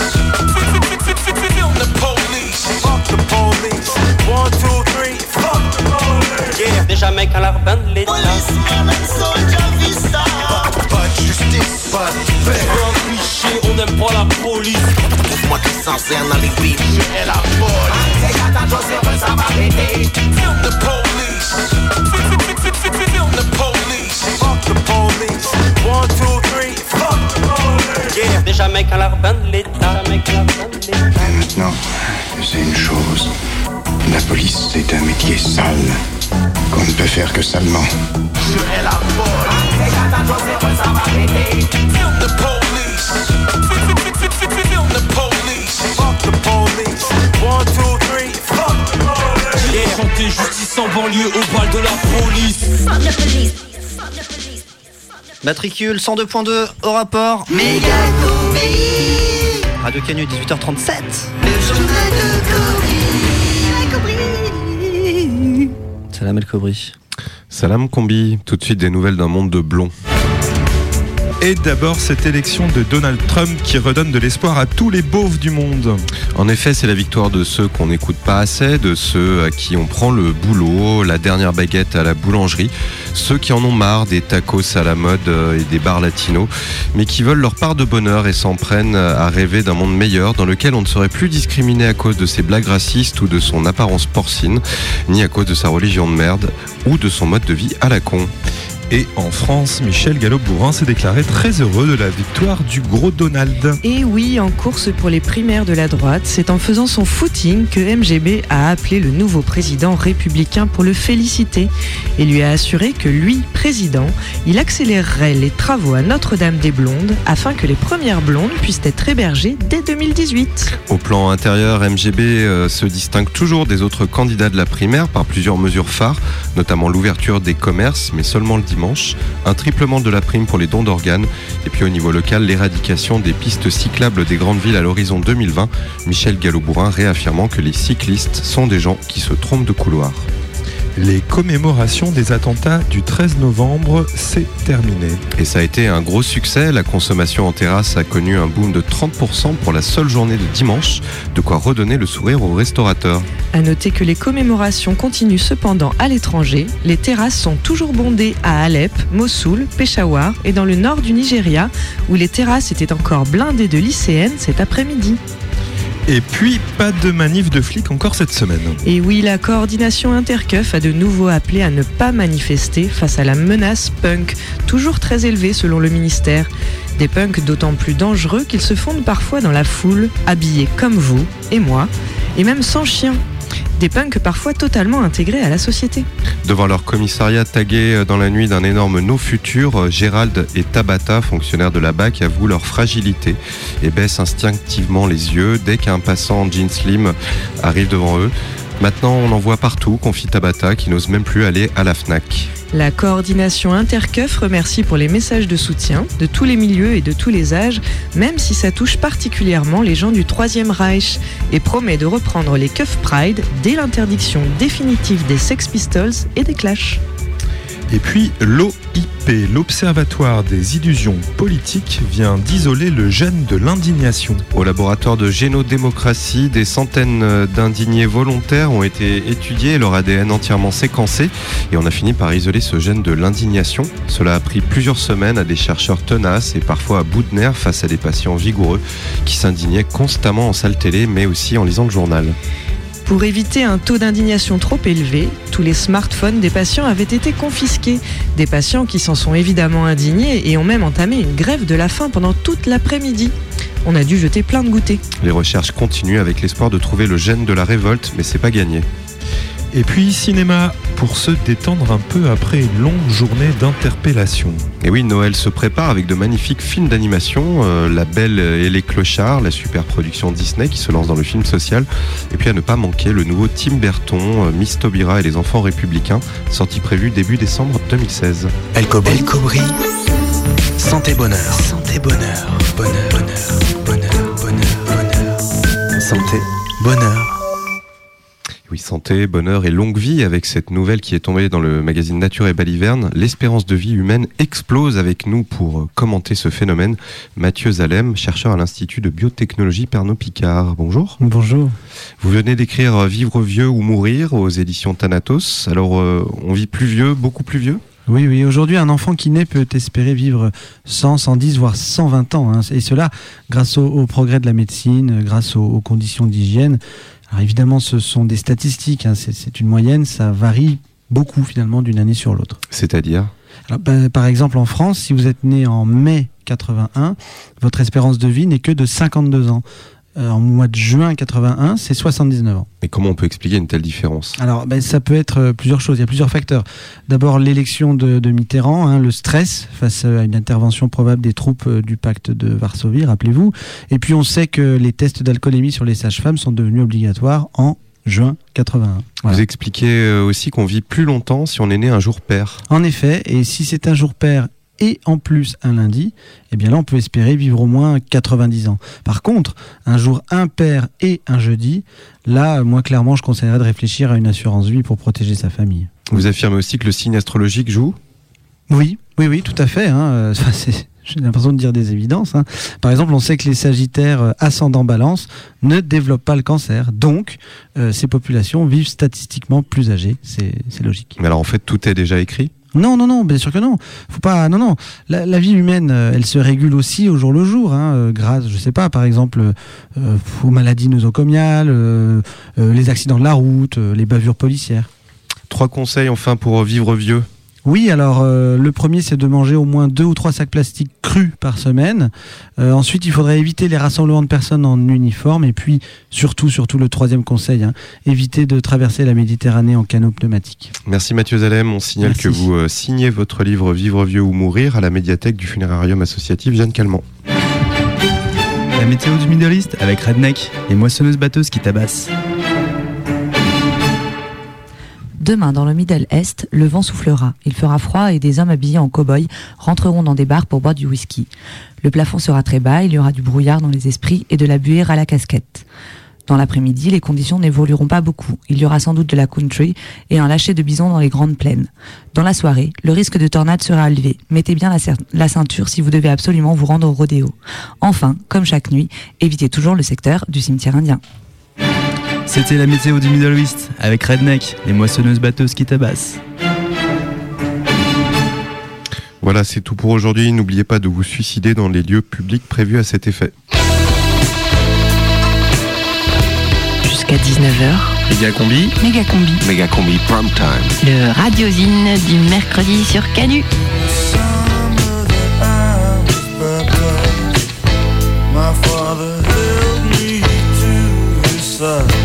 Film the police. Fuck the police. One, two, three. Fuck the police. Yeah. Déjà mec à l'arbin de l'État Pas de justice, pas de paix. Un cliché, on n'aime pas la police. Trouve-moi la Film the police. Film the police Fuck the police One, two, three Fuck the police Yeah Déjà mec à l'arbin de l'État Déjà mec à l'arbin de l'État Mais maintenant, c'est une chose. La police, c'est un métier sale, qu'on ne peut faire que salement. Je la the police En banlieue au bal de la police Matricule 102.2 au rapport. Radio Canu 18h37. Salam El Kobri. Salam Combi, tout de suite des nouvelles d'un monde de blonds. Et d'abord, cette élection de Donald Trump qui redonne de l'espoir à tous les beaufs du monde. En effet, c'est la victoire de ceux qu'on n'écoute pas assez, de ceux à qui on prend le boulot, la dernière baguette à la boulangerie, ceux qui en ont marre des tacos à la mode euh, et des bars latinos, mais qui veulent leur part de bonheur et s'en prennent à rêver d'un monde meilleur dans lequel on ne serait plus discriminé à cause de ses blagues racistes ou de son apparence porcine, ni à cause de sa religion de merde ou de son mode de vie à la con. Et en France, Michel Gallo-Bourrin s'est déclaré très heureux de la victoire du gros Donald. Et oui, en course pour les primaires de la droite, c'est en faisant son footing que MGB a appelé le nouveau président républicain pour le féliciter et lui a assuré que lui, président, il accélérerait les travaux à Notre-Dame-des-Blondes afin que les premières blondes puissent être hébergées dès 2018. Au plan intérieur, MGB euh, se distingue toujours des autres candidats de la primaire par plusieurs mesures phares, notamment l'ouverture des commerces, mais seulement le dimanche, un triplement de la prime pour les dons d'organes, et puis au niveau local, l'éradication des pistes cyclables des grandes villes à l'horizon 2020. Michel Gallo-Bourrin réaffirmant que les cyclistes sont des gens qui se trompent de couloir. Les commémorations des attentats du 13 novembre, c'est terminé. Et ça a été un gros succès. La consommation en terrasse a connu un boom de 30% pour la seule journée de dimanche, de quoi redonner le sourire aux restaurateurs. À noter que les commémorations continuent cependant à l'étranger. Les terrasses sont toujours bondées à Alep, Mossoul, Peshawar et dans le nord du Nigeria, où les terrasses étaient encore blindées de lycéennes cet après-midi. Et puis, pas de manif de flics encore cette semaine. Et oui, la coordination Intercuff a de nouveau appelé à ne pas manifester face à la menace punk, toujours très élevée selon le ministère. Des punks d'autant plus dangereux qu'ils se fondent parfois dans la foule, habillés comme vous et moi, et même sans chien. Des punks parfois totalement intégrés à la société. Devant leur commissariat tagué dans la nuit d'un énorme no futur, Gérald et Tabata, fonctionnaires de la BAC, avouent leur fragilité et baissent instinctivement les yeux dès qu'un passant en jean slim arrive devant eux. Maintenant, on en voit partout, confie Tabata, qui n'ose même plus aller à la FNAC. La coordination Intercuff remercie pour les messages de soutien de tous les milieux et de tous les âges, même si ça touche particulièrement les gens du Troisième Reich, et promet de reprendre les Cuff Pride dès l'interdiction définitive des Sex Pistols et des Clash. Et puis l'OIP, l'Observatoire des illusions politiques, vient d'isoler le gène de l'indignation. Au laboratoire de génodémocratie, des centaines d'indignés volontaires ont été étudiés leur ADN entièrement séquencé. Et on a fini par isoler ce gène de l'indignation. Cela a pris plusieurs semaines à des chercheurs tenaces et parfois à bout de nerfs face à des patients vigoureux qui s'indignaient constamment en salle télé mais aussi en lisant le journal. Pour éviter un taux d'indignation trop élevé, tous les smartphones des patients avaient été confisqués. Des patients qui s'en sont évidemment indignés et ont même entamé une grève de la faim pendant toute l'après-midi. On a dû jeter plein de goûters. Les recherches continuent avec l'espoir de trouver le gène de la révolte, mais c'est pas gagné. Et puis cinéma, pour se détendre un peu après une longue journée d'interpellation. Et oui, Noël se prépare avec de magnifiques films d'animation, euh, La Belle et les Clochards, la super production Disney qui se lance dans le film social, et puis à ne pas manquer le nouveau Tim Burton, euh, Miss Taubira et les enfants républicains, sorti prévu début décembre 2016. El Cobri. El Cobri. Santé bonheur. Santé bonheur. Bonheur. Bonheur. Bonheur. Bonheur. Bonheur. Santé bonheur. Oui, santé, bonheur et longue vie avec cette nouvelle qui est tombée dans le magazine Nature et Baliverne. L'espérance de vie humaine explose avec nous pour commenter ce phénomène. Mathieu Zalem, chercheur à l'Institut de biotechnologie Pernod Picard. Bonjour. Bonjour. Vous venez d'écrire Vivre vieux ou mourir aux éditions Thanatos. Alors, euh, on vit plus vieux, beaucoup plus vieux? Oui, oui. Aujourd'hui, un enfant qui naît peut espérer vivre 100, 110, voire 120 ans. Hein. Et cela grâce au, au, progrès de la médecine, grâce aux, aux conditions d'hygiène. Alors évidemment, ce sont des statistiques, hein. c'est une moyenne, ça varie beaucoup finalement d'une année sur l'autre. C'est-à-dire? Bah, Par exemple, en France, si vous êtes né en mai 81, votre espérance de vie n'est que de 52 ans. Euh, en mois de juin 81, c'est 79 ans. Et comment on peut expliquer une telle différence? Alors, ben, ça peut être euh, plusieurs choses. Il y a plusieurs facteurs. D'abord, l'élection de, de, Mitterrand, hein, le stress face à une intervention probable des troupes euh, du pacte de Varsovie, rappelez-vous. Et puis, on sait que les tests d'alcoolémie sur les sages-femmes sont devenus obligatoires en juin 81. Voilà. Vous expliquez aussi qu'on vit plus longtemps si on est né un jour père. En effet, et si c'est un jour père et en plus un lundi, eh bien là on peut espérer vivre au moins 90 ans. Par contre, un jour impair et un jeudi, là moi clairement je conseillerais de réfléchir à une assurance vie pour protéger sa famille. Vous affirmez aussi que le signe astrologique joue? Oui, oui, oui, tout à fait. Hein. j'ai l'impression de dire des évidences. hein. Par exemple, on sait que les Sagittaires euh, ascendant Balance ne développent pas le cancer. Donc, euh, ces populations vivent statistiquement plus âgées. C'est c'est logique. Mais alors en fait, tout est déjà écrit? Non, non, non, bien sûr que non. Faut pas. Non, non. La, vie humaine, euh, elle se régule aussi au jour le jour, hein, euh, grâce, je sais pas, par exemple, euh, aux maladies nosocomiales, les accidents de la route, les bavures policières. Trois conseils enfin pour vivre vieux. Oui, alors euh, le premier c'est de manger au moins deux ou trois sacs plastiques crus par semaine. Euh, ensuite, il faudrait éviter les rassemblements de personnes en uniforme. Et puis, surtout, surtout le troisième conseil, hein, éviter de traverser la Méditerranée en canot pneumatique. Merci Mathieu Zalem. On signale Merci. que vous euh, signez votre livre Vivre vieux ou mourir à la médiathèque du funérarium associatif Jeanne Calment. La météo du Middle East avec Redneck, les moissonneuses batteuses qui tabassent. Demain, dans le Middle Est, le vent soufflera. Il fera froid et des hommes habillés en cow-boy rentreront dans des bars pour boire du whisky. Le plafond sera très bas, il y aura du brouillard dans les esprits et de la buée à la casquette. Dans l'après-midi, les conditions n'évolueront pas beaucoup. Il y aura sans doute de la country et un lâcher de bison dans les grandes plaines. Dans la soirée, le risque de tornade sera élevé. Mettez bien la, ceinture si vous devez absolument vous rendre au rodéo. Enfin, comme chaque nuit, évitez toujours le secteur du cimetière indien. C'était la météo du Middle East avec Redneck, les moissonneuses batteuses qui tabassent. Voilà, c'est tout pour aujourd'hui. N'oubliez pas de vous suicider dans les lieux publics prévus à cet effet. Jusqu'à 19h, Méga combi. Méga Combi, Méga combi prime time. le radiosine du mercredi sur Canu. My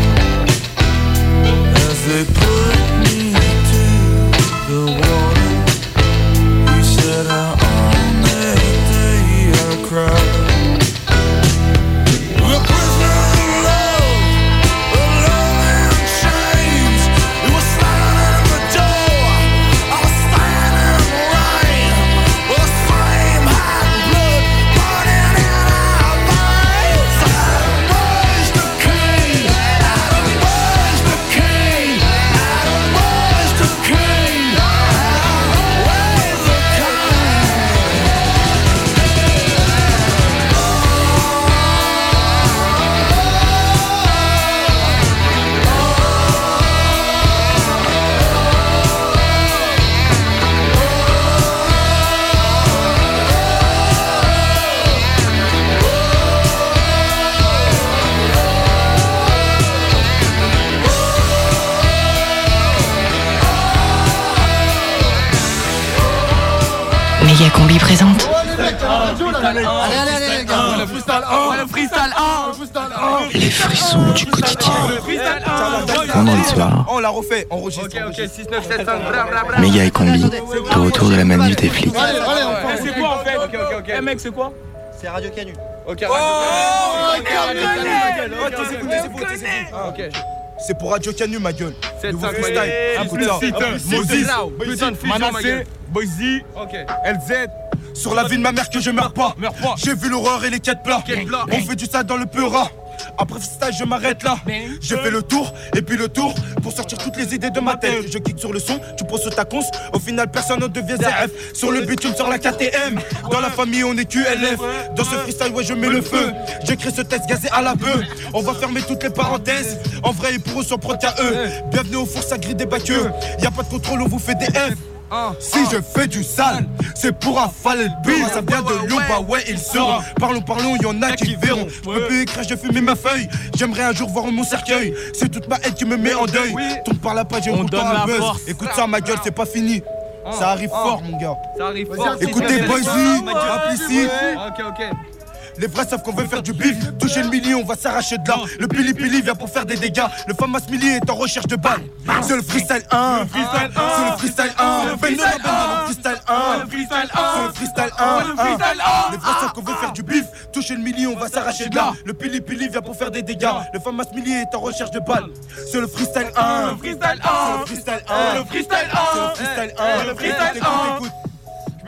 On enregistre. Ok, ok, 6, 9, 7, 5, Méga et combi, de retour de la manif des flics. Allez, allez, on fait. C'est quoi en fait Ok, ok, ok. Eh mec, c'est quoi C'est Radio Canu. Ok, Oh, Radio Canu. t'es fou, t'es fou. Ah, ok. C'est pour Radio Canu, ma gueule. Nouveau cinq, freestyle. ça. Moses, putain de Manassé, gueule. Boise. LZ. Sur la vie de ma mère que je meurs pas. J'ai vu l'horreur et les quêtes plats. On fait du sale dans le peura. Après freestyle, je m'arrête là. Je fais le tour et puis le tour pour sortir toutes les idées de ma tête. Je kick sur le son, tu poses ta cons. Au final, personne ne devient ZF. Sur le bitume, sur la KTM. Dans la famille, on est QLF. Dans ce freestyle, ouais, je mets le feu. J'écris ce test gazé à la bœuf. On va fermer toutes les parenthèses. En vrai et pour eux, sur prod qu'à eux. Bienvenue au four, ça grille des baqueux. Y a pas de contrôle, on vous fait des F. Si je fais du sale, c'est pour affaler le beat. Ça vient de Lyon, bah ouais, il sera. Parlons, parlons, y en a qui verront. Je peux plus écrire, je fume ma feuille. J'aimerais un jour voir mon cercueil. C'est toute ma haine qui me met en deuil. Tourne par la page et on donne un la buzz. Écoute ça, ma gueule, c'est pas fini. Ça arrive Ah. fort, mon gars. Ça arrive fort. Écoutez, Boise, Applici. Ok, ok. Les vrais savent qu'on veut faire du bif. Toucher le million, on va s'arracher de là. Le pili pili vient pour faire des dégâts. Le famas Mili est en recherche de balles. C'est le freestyle 1. C'est le freestyle 1. Benno la Benno, le freestyle 1. C'est le freestyle 1. Les vrais savent qu'on veut faire du bif. Toucher le million, on va s'arracher de là. Le pili pili vient pour faire des dégâts. Le famas Mili est en recherche de balles. C'est le freestyle 1. C'est le freestyle 1. C'est le freestyle 1. Le freestyle 1. C'est le freestyle 1.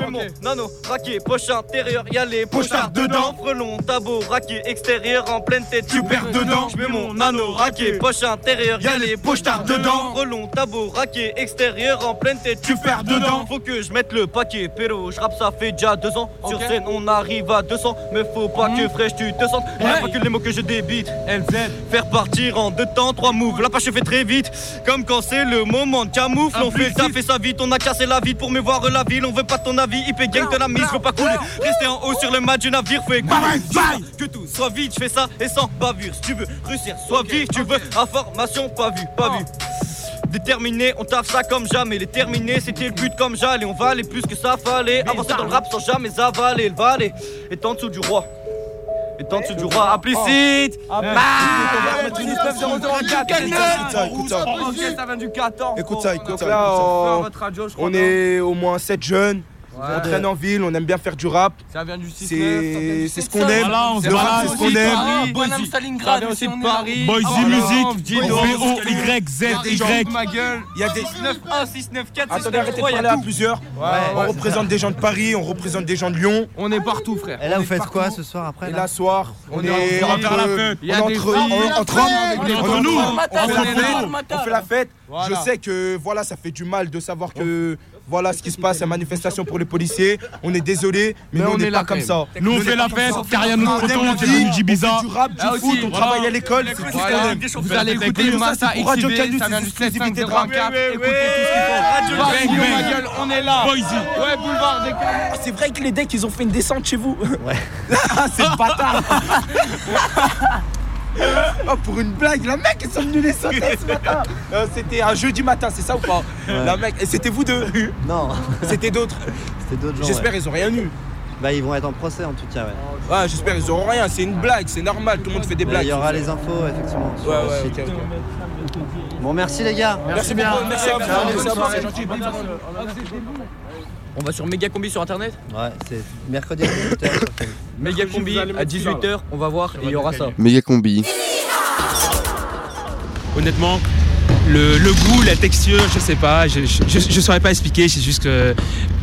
Le freestyle Écoute, 1. écoute, écoute. mets mon nano, raqué, poche intérieure, y'a les pochards dedans. Frelon, tabot, raqué, extérieur, en pleine tête, tu perds dedans. Je mets mon nano, raqué, poche intérieure, y'a les pochards dedans. Frelon, tabot, raqué, extérieur, en pleine tête, tu perds dedans. Faut que je mette le paquet, péro, je rappe, ça fait déjà deux ans. Sur scène, on arrive à 200, mais faut pas que fraîche tu te sentes. Y'a pas que les mots que je débite. LZ, faire partir en deux temps, trois moves. La page se fait très vite, comme quand c'est le moment de camoufle. On fait le taf et ça vite, on a cassé la vie pour me voir la ville. On veut pas ton avis, IP gang de la mise, je veux pas couler. Rester en haut sur le match du navire, fait que tout soit vite, je fais ça et sans bavure. Si tu veux réussir, sois vif, tu veux information, pas vu, pas vu. Déterminé, on taffe ça comme jamais. Les terminés, c'était le but comme j'allais. On va aller plus que ça fallait. Avancer dans le rap sans jamais avaler. Le valet est en dessous du roi. Est en dessous du roi. Implicite. Ah, à quatre. Écoute ça, écoute ça. Ok, ça vient du 14. Écoute ça, écoute Donc ça. là, écoute ça. on- est au moins 7 jeunes. On traîne en ville, on aime bien faire du rap. Ça vient du 6 C'est c'est ce qu'on aime. Le rap, c'est ce qu'on aime. Bonhomme Stalingrad aussi de Paris. Ah, Music, Dino. Y. ma gueule. Il y a des 691, 694, Attendez, arrêtez de parler à plusieurs. on représente des gens de Paris, on représente des gens de Lyon. On est partout, frère. Et là, vous faites quoi ce soir après Et là soir, on, On est est en- entre, y hommes, entre nous, On fait la fête. Je sais que voilà, ça fait du mal de savoir que voilà ce qui se passe, la manifestation pour les policiers. On est désolé, mais, Mais nous on on n'est pas comme ça. Nous, on fait la fête, car il y a notre On c'est. On fait du rap, du Ah, foot, aussi, on voilà. travaille à l'école, c'est tout ce qu'on. Vous allez écouter c'est Massa pour Radio XIV, Canu, ça c'est vient du exclusivité de 7 rap. 04, écoutez tout ce qu'ils font. Gueule, on est là. Boise. Ouais, boulevard des. Ah, C'est vrai que les decks ils ont fait une descente chez vous. Ouais. c'est le bâtard. Oh, pour une blague, la mec, ils sont venus les sauter ce matin. Euh, c'était un jeudi matin, c'est ça ou pas Ouais. La mec, et c'était vous deux Non. C'était d'autres C'était d'autres gens. J'espère ouais. ils ont rien eu. Bah, ils vont être en procès en tout cas, ouais. Ouais, j'espère ils auront rien, c'est une blague, c'est normal, tout le monde fait des Mais blagues. Il y aura les infos, effectivement. sur Ouais, le ouais. Bon, merci les gars. Merci bien. Merci à vous. Ciao. Merci à vous, c'est gentil. On va sur Méga Combi sur internet Ouais, c'est mercredi à 18h. Méga Combi à 18h, on va voir et il y aura ça. Méga combi. Honnêtement, le, le goût, la texture, je sais pas, je, je, je- je saurais pas expliquer, c'est juste que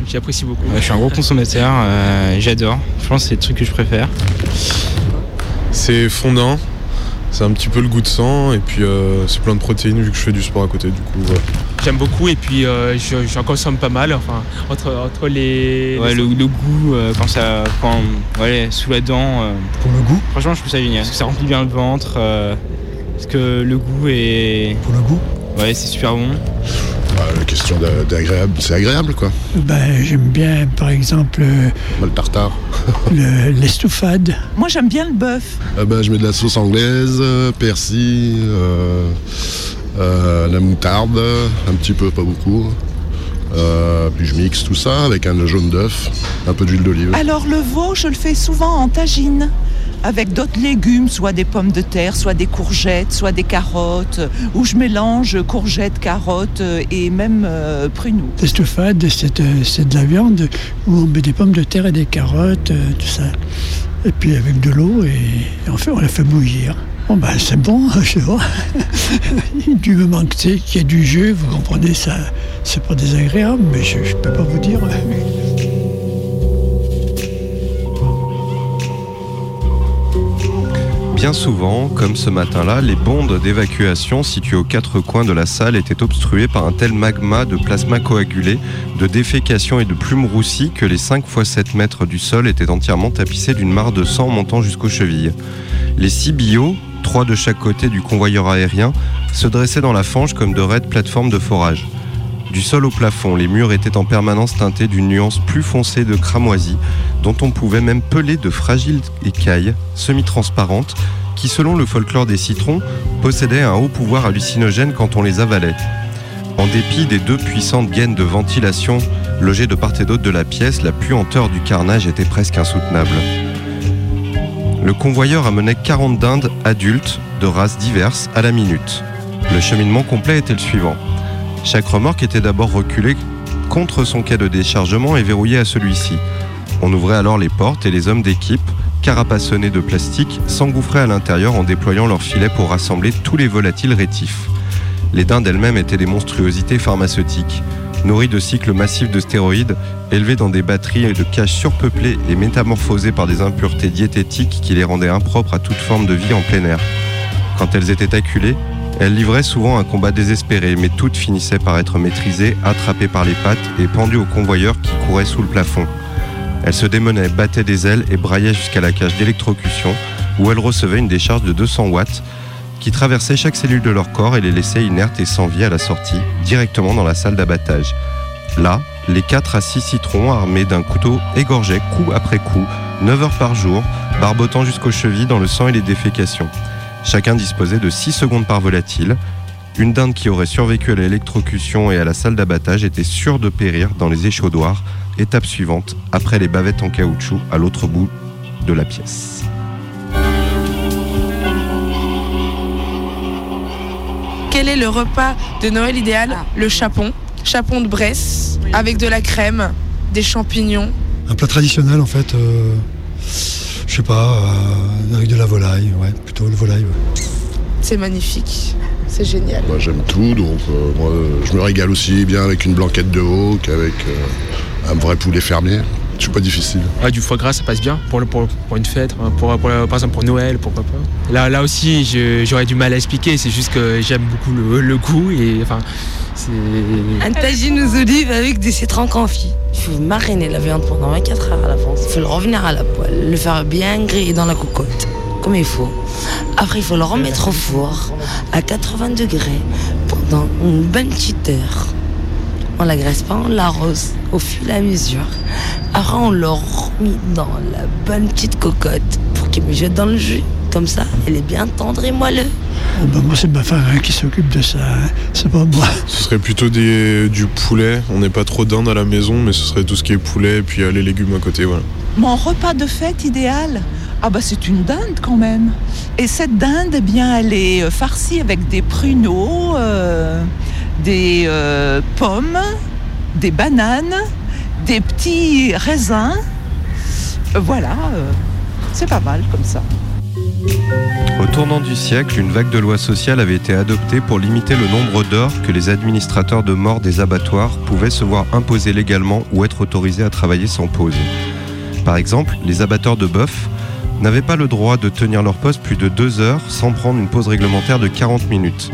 j'apprécie beaucoup. je suis un gros consommateur, euh, j'adore. Je pense que c'est le truc que je préfère. C'est fondant, c'est un petit peu le goût de sang et puis euh, c'est plein de protéines vu que je fais du sport à côté du coup. J'aime beaucoup et puis euh, je- j'en consomme pas mal, enfin, entre, entre les... Ouais, les- le, le goût, euh, quand ça. Quand, ouais, sous la dent. Pour le goût? Franchement, je trouve ça génial. Parce que ça remplit bien le ventre. euh, parce que le goût est. Pour le goût? Ouais, c'est super bon. Bah, la question d'a- d'agréable, c'est agréable quoi. Ben, j'aime bien, par exemple, euh, Le tartare. le- l'estouffade. Moi, j'aime bien le bœuf. Ah bah, je mets de la sauce anglaise, euh, persil, euh, euh, la moutarde, un petit peu, pas beaucoup. Euh, puis je mixe tout ça avec un jaune d'œuf, un peu d'huile d'olive. Alors, le veau, je le fais souvent en tagine. Avec d'autres légumes, soit des pommes de terre, soit des courgettes, soit des carottes, où je mélange courgettes, carottes euh, et même euh, pruneaux. L'estouffade, c'est euh, c'est de la viande où on met des pommes de terre et des carottes, euh, tout ça. Et puis avec de l'eau, et en fait, on la fait bouillir. Bon, ben, c'est bon, je vois. du moment que c'est qu'il y a du jus, vous comprenez, ça, c'est pas désagréable, mais je, je peux pas vous dire. Bien souvent, comme ce matin-là, les bondes d'évacuation situées aux quatre coins de la salle étaient obstruées par un tel magma de plasma coagulé, de défécation et de plumes roussies que les 5 x 7 mètres du sol étaient entièrement tapissés d'une mare de sang montant jusqu'aux chevilles. Les six billots, trois de chaque côté du convoyeur aérien, se dressaient dans la fange comme de raides plateformes de forage. Du sol au plafond, les murs étaient en permanence teintés d'une nuance plus foncée de cramoisie, dont on pouvait même peler de fragiles écailles semi-transparentes qui, selon le folklore des citrons, possédaient un haut pouvoir hallucinogène quand on les avalait. En dépit des deux puissantes gaines de ventilation logées de part et d'autre de la pièce, la puanteur du carnage était presque insoutenable. Le convoyeur amenait 40 dindes adultes de races diverses à la minute. Le cheminement complet était le suivant. Chaque remorque était d'abord reculée contre son quai de déchargement et verrouillée à celui-ci. On ouvrait alors les portes et les hommes d'équipe, carapassonnés de plastique, s'engouffraient à l'intérieur en déployant leurs filets pour rassembler tous les volatiles rétifs. Les dindes elles-mêmes étaient des monstruosités pharmaceutiques. nourris de cycles massifs de stéroïdes, élevés dans des batteries de cages surpeuplées et métamorphosées par des impuretés diététiques qui les rendaient impropres à toute forme de vie en plein air. Quand elles étaient acculées, elles livraient souvent un combat désespéré, mais toutes finissaient par être maîtrisées, attrapées par les pattes et pendues aux convoyeurs qui couraient sous le plafond. Elles se démenaient, battaient des ailes et braillaient jusqu'à la cage d'électrocution, où elles recevaient une décharge de 200 watts qui traversait chaque cellule de leur corps et les laissait inertes et sans vie à la sortie, directement dans la salle d'abattage. Là, les 4 à 6 citrons armés d'un couteau égorgeaient coup après coup, 9 heures par jour, barbotant jusqu'aux chevilles dans le sang et les défécations. Chacun disposait de 6 secondes par volatile. Une dinde qui aurait survécu à l'électrocution et à la salle d'abattage était sûre de périr dans les échauddoirs, étape suivante, après les bavettes en caoutchouc à l'autre bout de la pièce. Quel est le repas de Noël idéal? Le chapon. Chapon de Bresse, avec de la crème, des champignons. Un plat traditionnel en fait, euh, je sais pas, euh, avec de la volaille, ouais, plutôt le volaille. ouais. C'est magnifique. C'est génial. Moi j'aime tout, donc euh, moi, je me régale aussi bien avec une blanquette de veau qu'avec euh, un vrai poulet fermier. Je suis pas difficile. Ouais, du foie gras, ça passe bien pour, le- pour, pour une fête, hein, pour, pour- par exemple pour Noël, pourquoi pas. Là, là aussi, j'aurais du mal à expliquer, c'est juste que j'aime beaucoup le, le goût et enfin, c'est. Un tagine aux olives avec des citrons confits. Il faut mariner la viande pendant 24 heures à l'avance. Il faut le revenir à la poêle, le faire bien griller dans la cocotte, comme il faut. Après, il faut le remettre au four à 80 degrés pendant une bonne petite heure. On la graisse pas, on l'arrose au fur et à mesure. Après, on le remet dans la bonne petite cocotte pour qu'il me jette dans le jus. Comme ça, elle est bien tendre et moelleux. Oh, ben, moi, c'est ma femme hein, qui s'occupe de ça. hein. C'est pas moi. Ce serait plutôt des, du poulet. On n'est pas trop dinde à la maison, mais ce serait tout ce qui est poulet et puis euh, les légumes à côté. Voilà. Mon repas de fête idéal Ah bah c'est une dinde quand même. Et cette dinde, eh bien, elle est euh, farcie avec des pruneaux, euh, des euh, pommes, des bananes, des petits raisins. Voilà, euh, c'est pas mal comme ça. Au tournant du siècle, une vague de lois sociales avait été adoptée pour limiter le nombre d'heures que les administrateurs de mort des abattoirs pouvaient se voir imposer légalement ou être autorisés à travailler sans pause. Par exemple, les abatteurs de bœuf n'avaient pas le droit de tenir leur poste plus de deux heures sans prendre une pause réglementaire de 40 minutes.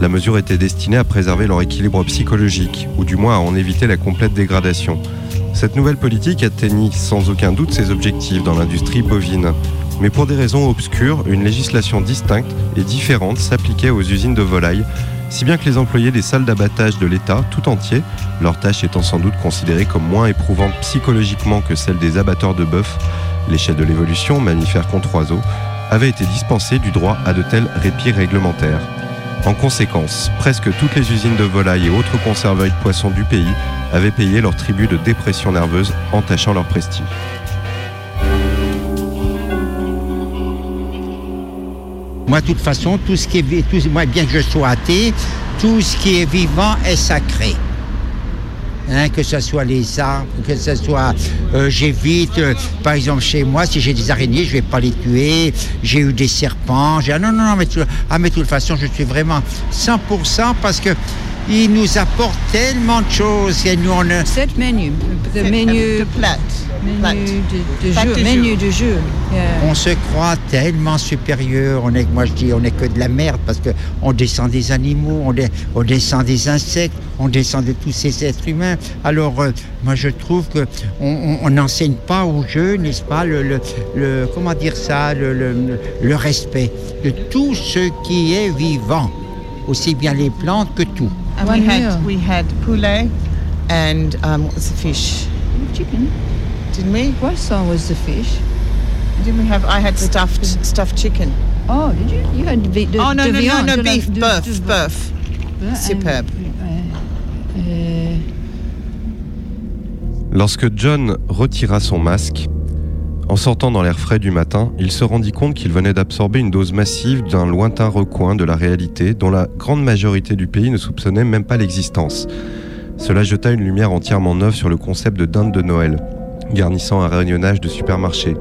La mesure était destinée à préserver leur équilibre psychologique, ou du moins à en éviter la complète dégradation. Cette nouvelle politique atteignit sans aucun doute ses objectifs dans l'industrie bovine. Mais pour des raisons obscures, une législation distincte et différente s'appliquait aux usines de volailles, si bien que les employés des salles d'abattage de l'État tout entier, leur tâche étant sans doute considérée comme moins éprouvante psychologiquement que celle des abatteurs de bœuf, l'échelle de l'évolution, mammifère contre oiseaux, avaient été dispensés du droit à de tels répits réglementaires. En conséquence, presque toutes les usines de volailles et autres conserveries de poissons du pays avaient payé leur tribut de dépression nerveuse, entachant leur prestige. Moi, de toute façon, bien que je sois athée, tout ce qui est vivant est sacré. Hein, que ce soit les arbres, que ce soit, euh, j'évite, euh, par exemple chez moi, si j'ai des araignées, je vais pas les tuer. J'ai eu des serpents. j'ai- ah, non, non, non, mais, ah, mais de toute façon, je suis vraiment 100% parce que ils nous apportent tellement de choses. Et nous, on a... Cette menu, le menu, menu de, de jeu, menu de jeu. Yeah. On se croit tellement supérieur. On est, moi je dis, on est que de la merde parce que on descend des animaux, on, descend des insectes, on descend de tous ces êtres humains. Alors euh, moi je trouve que on- n'enseigne pas aux jeunes, n'est-ce pas, le, le- le- comment dire ça, le respect de tout ce qui est vivant, aussi bien les plantes que tout. And we had we had poulet and um, what was the fish? Chicken. Didn't we? Poisson was the fish. Didn't we have? I had stuffed stuffed chicken. Oh, did you? You had the, the oh no de no no viande, no de beef de- bœuf de- bœuf. Superbe. Euh, Lorsque John retira son masque, en sortant dans l'air frais du matin, il se rendit compte qu'il venait d'absorber une dose massive d'un lointain recoin de la réalité dont la grande majorité du pays ne soupçonnait même pas l'existence. Cela jeta une lumière entièrement neuve sur le concept de dinde de Noël, garnissant un rayonnage de supermarché.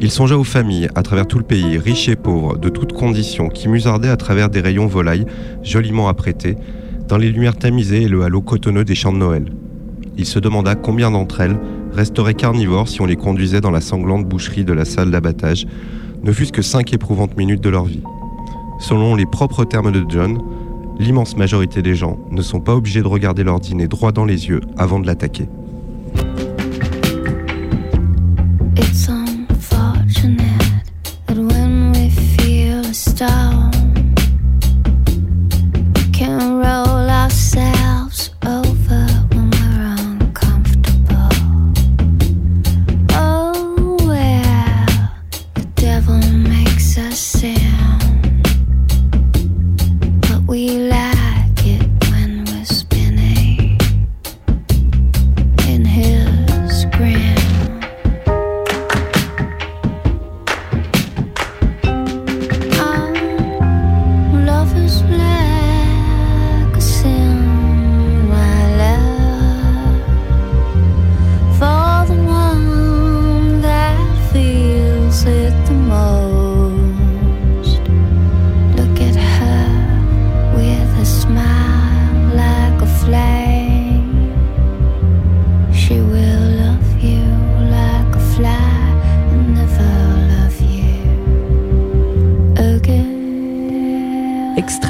Il songea aux familles à travers tout le pays, riches et pauvres, de toutes conditions, qui musardaient à travers des rayons volailles, joliment apprêtés, dans les lumières tamisées et le halo cotonneux des champs de Noël. Il se demanda combien d'entre elles resteraient carnivores si on les conduisait dans la sanglante boucherie de la salle d'abattage, ne fût-ce que cinq éprouvantes minutes de leur vie. Selon les propres termes de John, l'immense majorité des gens ne sont pas obligés de regarder leur dîner droit dans les yeux avant de l'attaquer.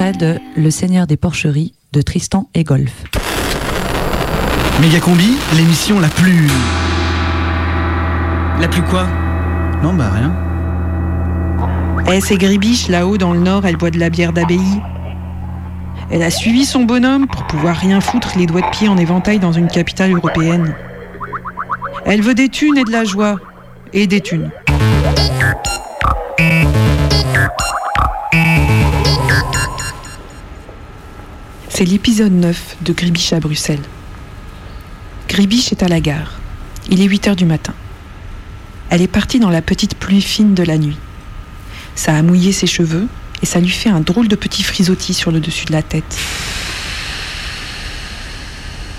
Extrait de Le Seigneur des Porcheries de Tristan et Golf. Méga Combi, l'émission la plus. La plus quoi? Non, bah rien. Eh, c'est Gribiche, là-haut dans le nord, elle boit de la bière d'abbaye. Elle a suivi son bonhomme pour pouvoir rien foutre les doigts de pied en éventail dans une capitale européenne. Elle veut des thunes et de la joie. Et des thunes. C'est l'épisode 9 de Gribiche à Bruxelles. Gribiche est à la gare. Il est 8 heures du matin. Elle est partie dans la petite pluie fine de la nuit. Ça a mouillé ses cheveux et ça lui fait un drôle de petit frisottis sur le dessus de la tête.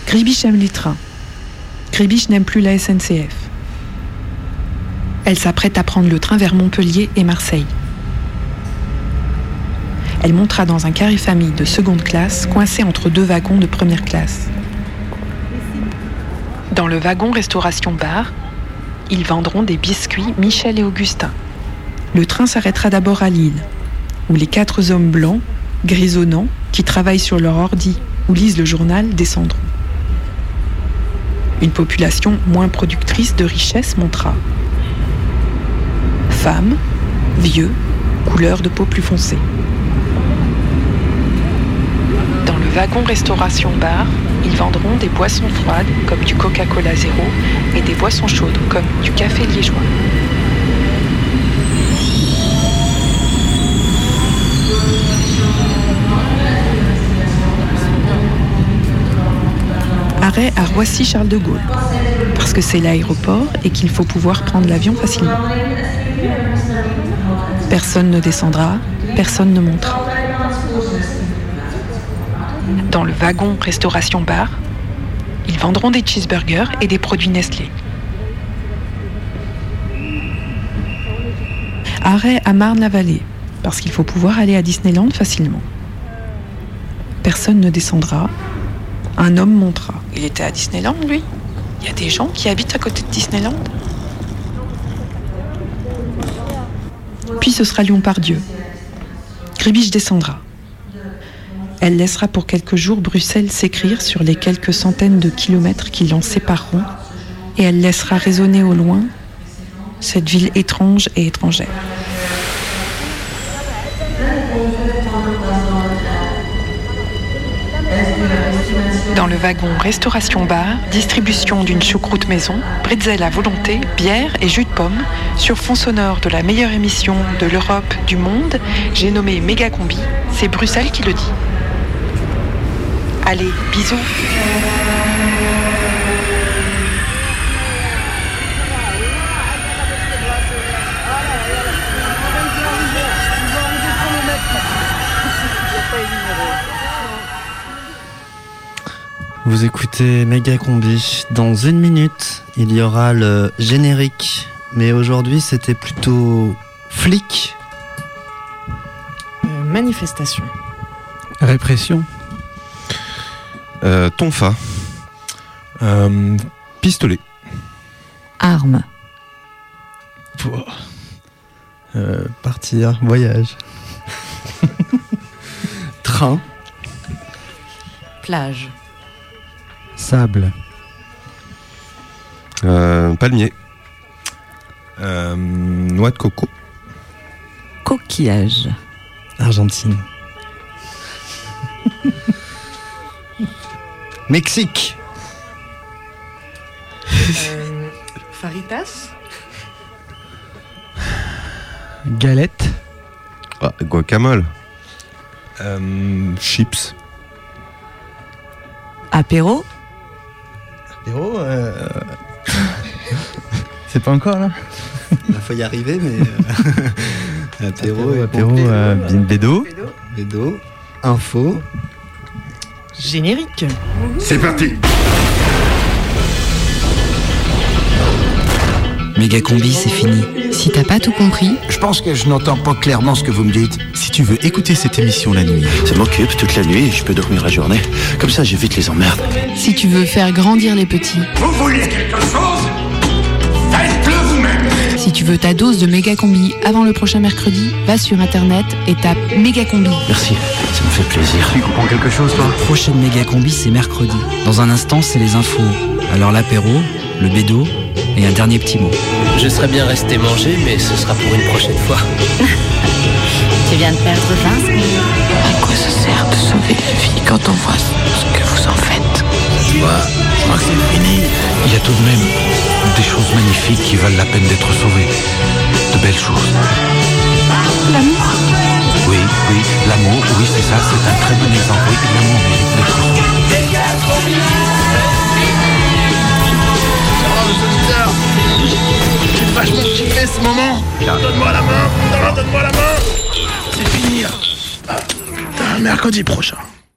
Gribiche aime les trains. Gribiche n'aime plus la SNCF. Elle s'apprête à prendre le train vers Montpellier et Marseille. Elle montera dans un carré famille de seconde classe coincé entre deux wagons de première classe. Dans le wagon restauration-bar, ils vendront des biscuits Michel et Augustin. Le train s'arrêtera d'abord à Lille, où les quatre hommes blancs, grisonnants, qui travaillent sur leur ordi ou lisent le journal, descendront. Une population moins productrice de richesse montera. Femmes, vieux, couleur de peau plus foncée. Dans le wagon restauration-bar, ils vendront des boissons froides comme du Coca-Cola zéro et des boissons chaudes comme du café liégeois. Arrêt à Roissy-Charles de Gaulle, parce que c'est l'aéroport et qu'il faut pouvoir prendre l'avion facilement. Personne ne descendra, personne ne montera. Dans le wagon restauration-bar, ils vendront des cheeseburgers et des produits Nestlé. Arrêt à Marne-la-Vallée, parce qu'il faut pouvoir aller à Disneyland facilement. Personne ne descendra, un homme montera. Il était à Disneyland, lui? Il y a des gens qui habitent à côté de Disneyland? Puis ce sera Lyon-Pardieu. Gribiche descendra. Elle laissera pour quelques jours Bruxelles s'écrire sur les quelques centaines de kilomètres qui l'en sépareront, et elle laissera résonner au loin cette ville étrange et étrangère. Dans le wagon restauration-bar, distribution d'une choucroute maison, bretzel à volonté, bière et jus de pomme, sur fond sonore de la meilleure émission de l'Europe, du monde, j'ai nommé Méga Combi, c'est Bruxelles qui le dit. Allez, bisous Vous écoutez Méga Combi. Dans une minute, il y aura le générique. Mais aujourd'hui, c'était plutôt flic. Euh, manifestation. Répression. Euh, tonfa. Euh, pistolet. Arme. Euh, partir, voyage. Train. Plage. Sable. Palmier. Noix de coco. Coquillage. Argentine. Mexique. Faritas? Galette. Ah, guacamole. Euh, chips. Apéro? Apéro. euh, C'est pas encore là? Il faut y arriver, mais. euh, apéro, et apéro, euh, bin- bédo. Bédo. Info. Générique. C'est parti Méga combi, c'est fini. Si t'as pas tout compris, Je pense que je n'entends pas clairement ce que vous me dites. si tu veux écouter cette émission la nuit, Ça m'occupe toute la nuit et je peux dormir la journée. Comme ça, j'évite les emmerdes. si tu veux faire grandir les petits, Vous voulez quelque chose? Faites-le si tu veux ta dose de méga combi avant le prochain mercredi, va sur internet et tape méga combi. Merci, ça me fait plaisir. Tu comprends quelque chose, toi? Prochaine méga combi, c'est mercredi. Dans un instant, c'est les infos. Alors l'apéro, le bédo et un dernier petit mot. Je serais bien resté manger, mais ce sera pour une prochaine fois. Tu viens de perdre 20 À quoi ça sert de sauver la vie quand on voit ce Tu vois, je crois que c'est fini. Il y a tout de même des choses magnifiques qui valent la peine d'être sauvées. De belles choses. L'amour Oui, oui, l'amour, oui, c'est ça, c'est un très bon exemple. Oui, l'amour mérite d'être sauvé. J'ai vachement kiffé ce moment Donne-moi la main Donne-moi la main C'est fini là. Ah, putain, mercredi prochain.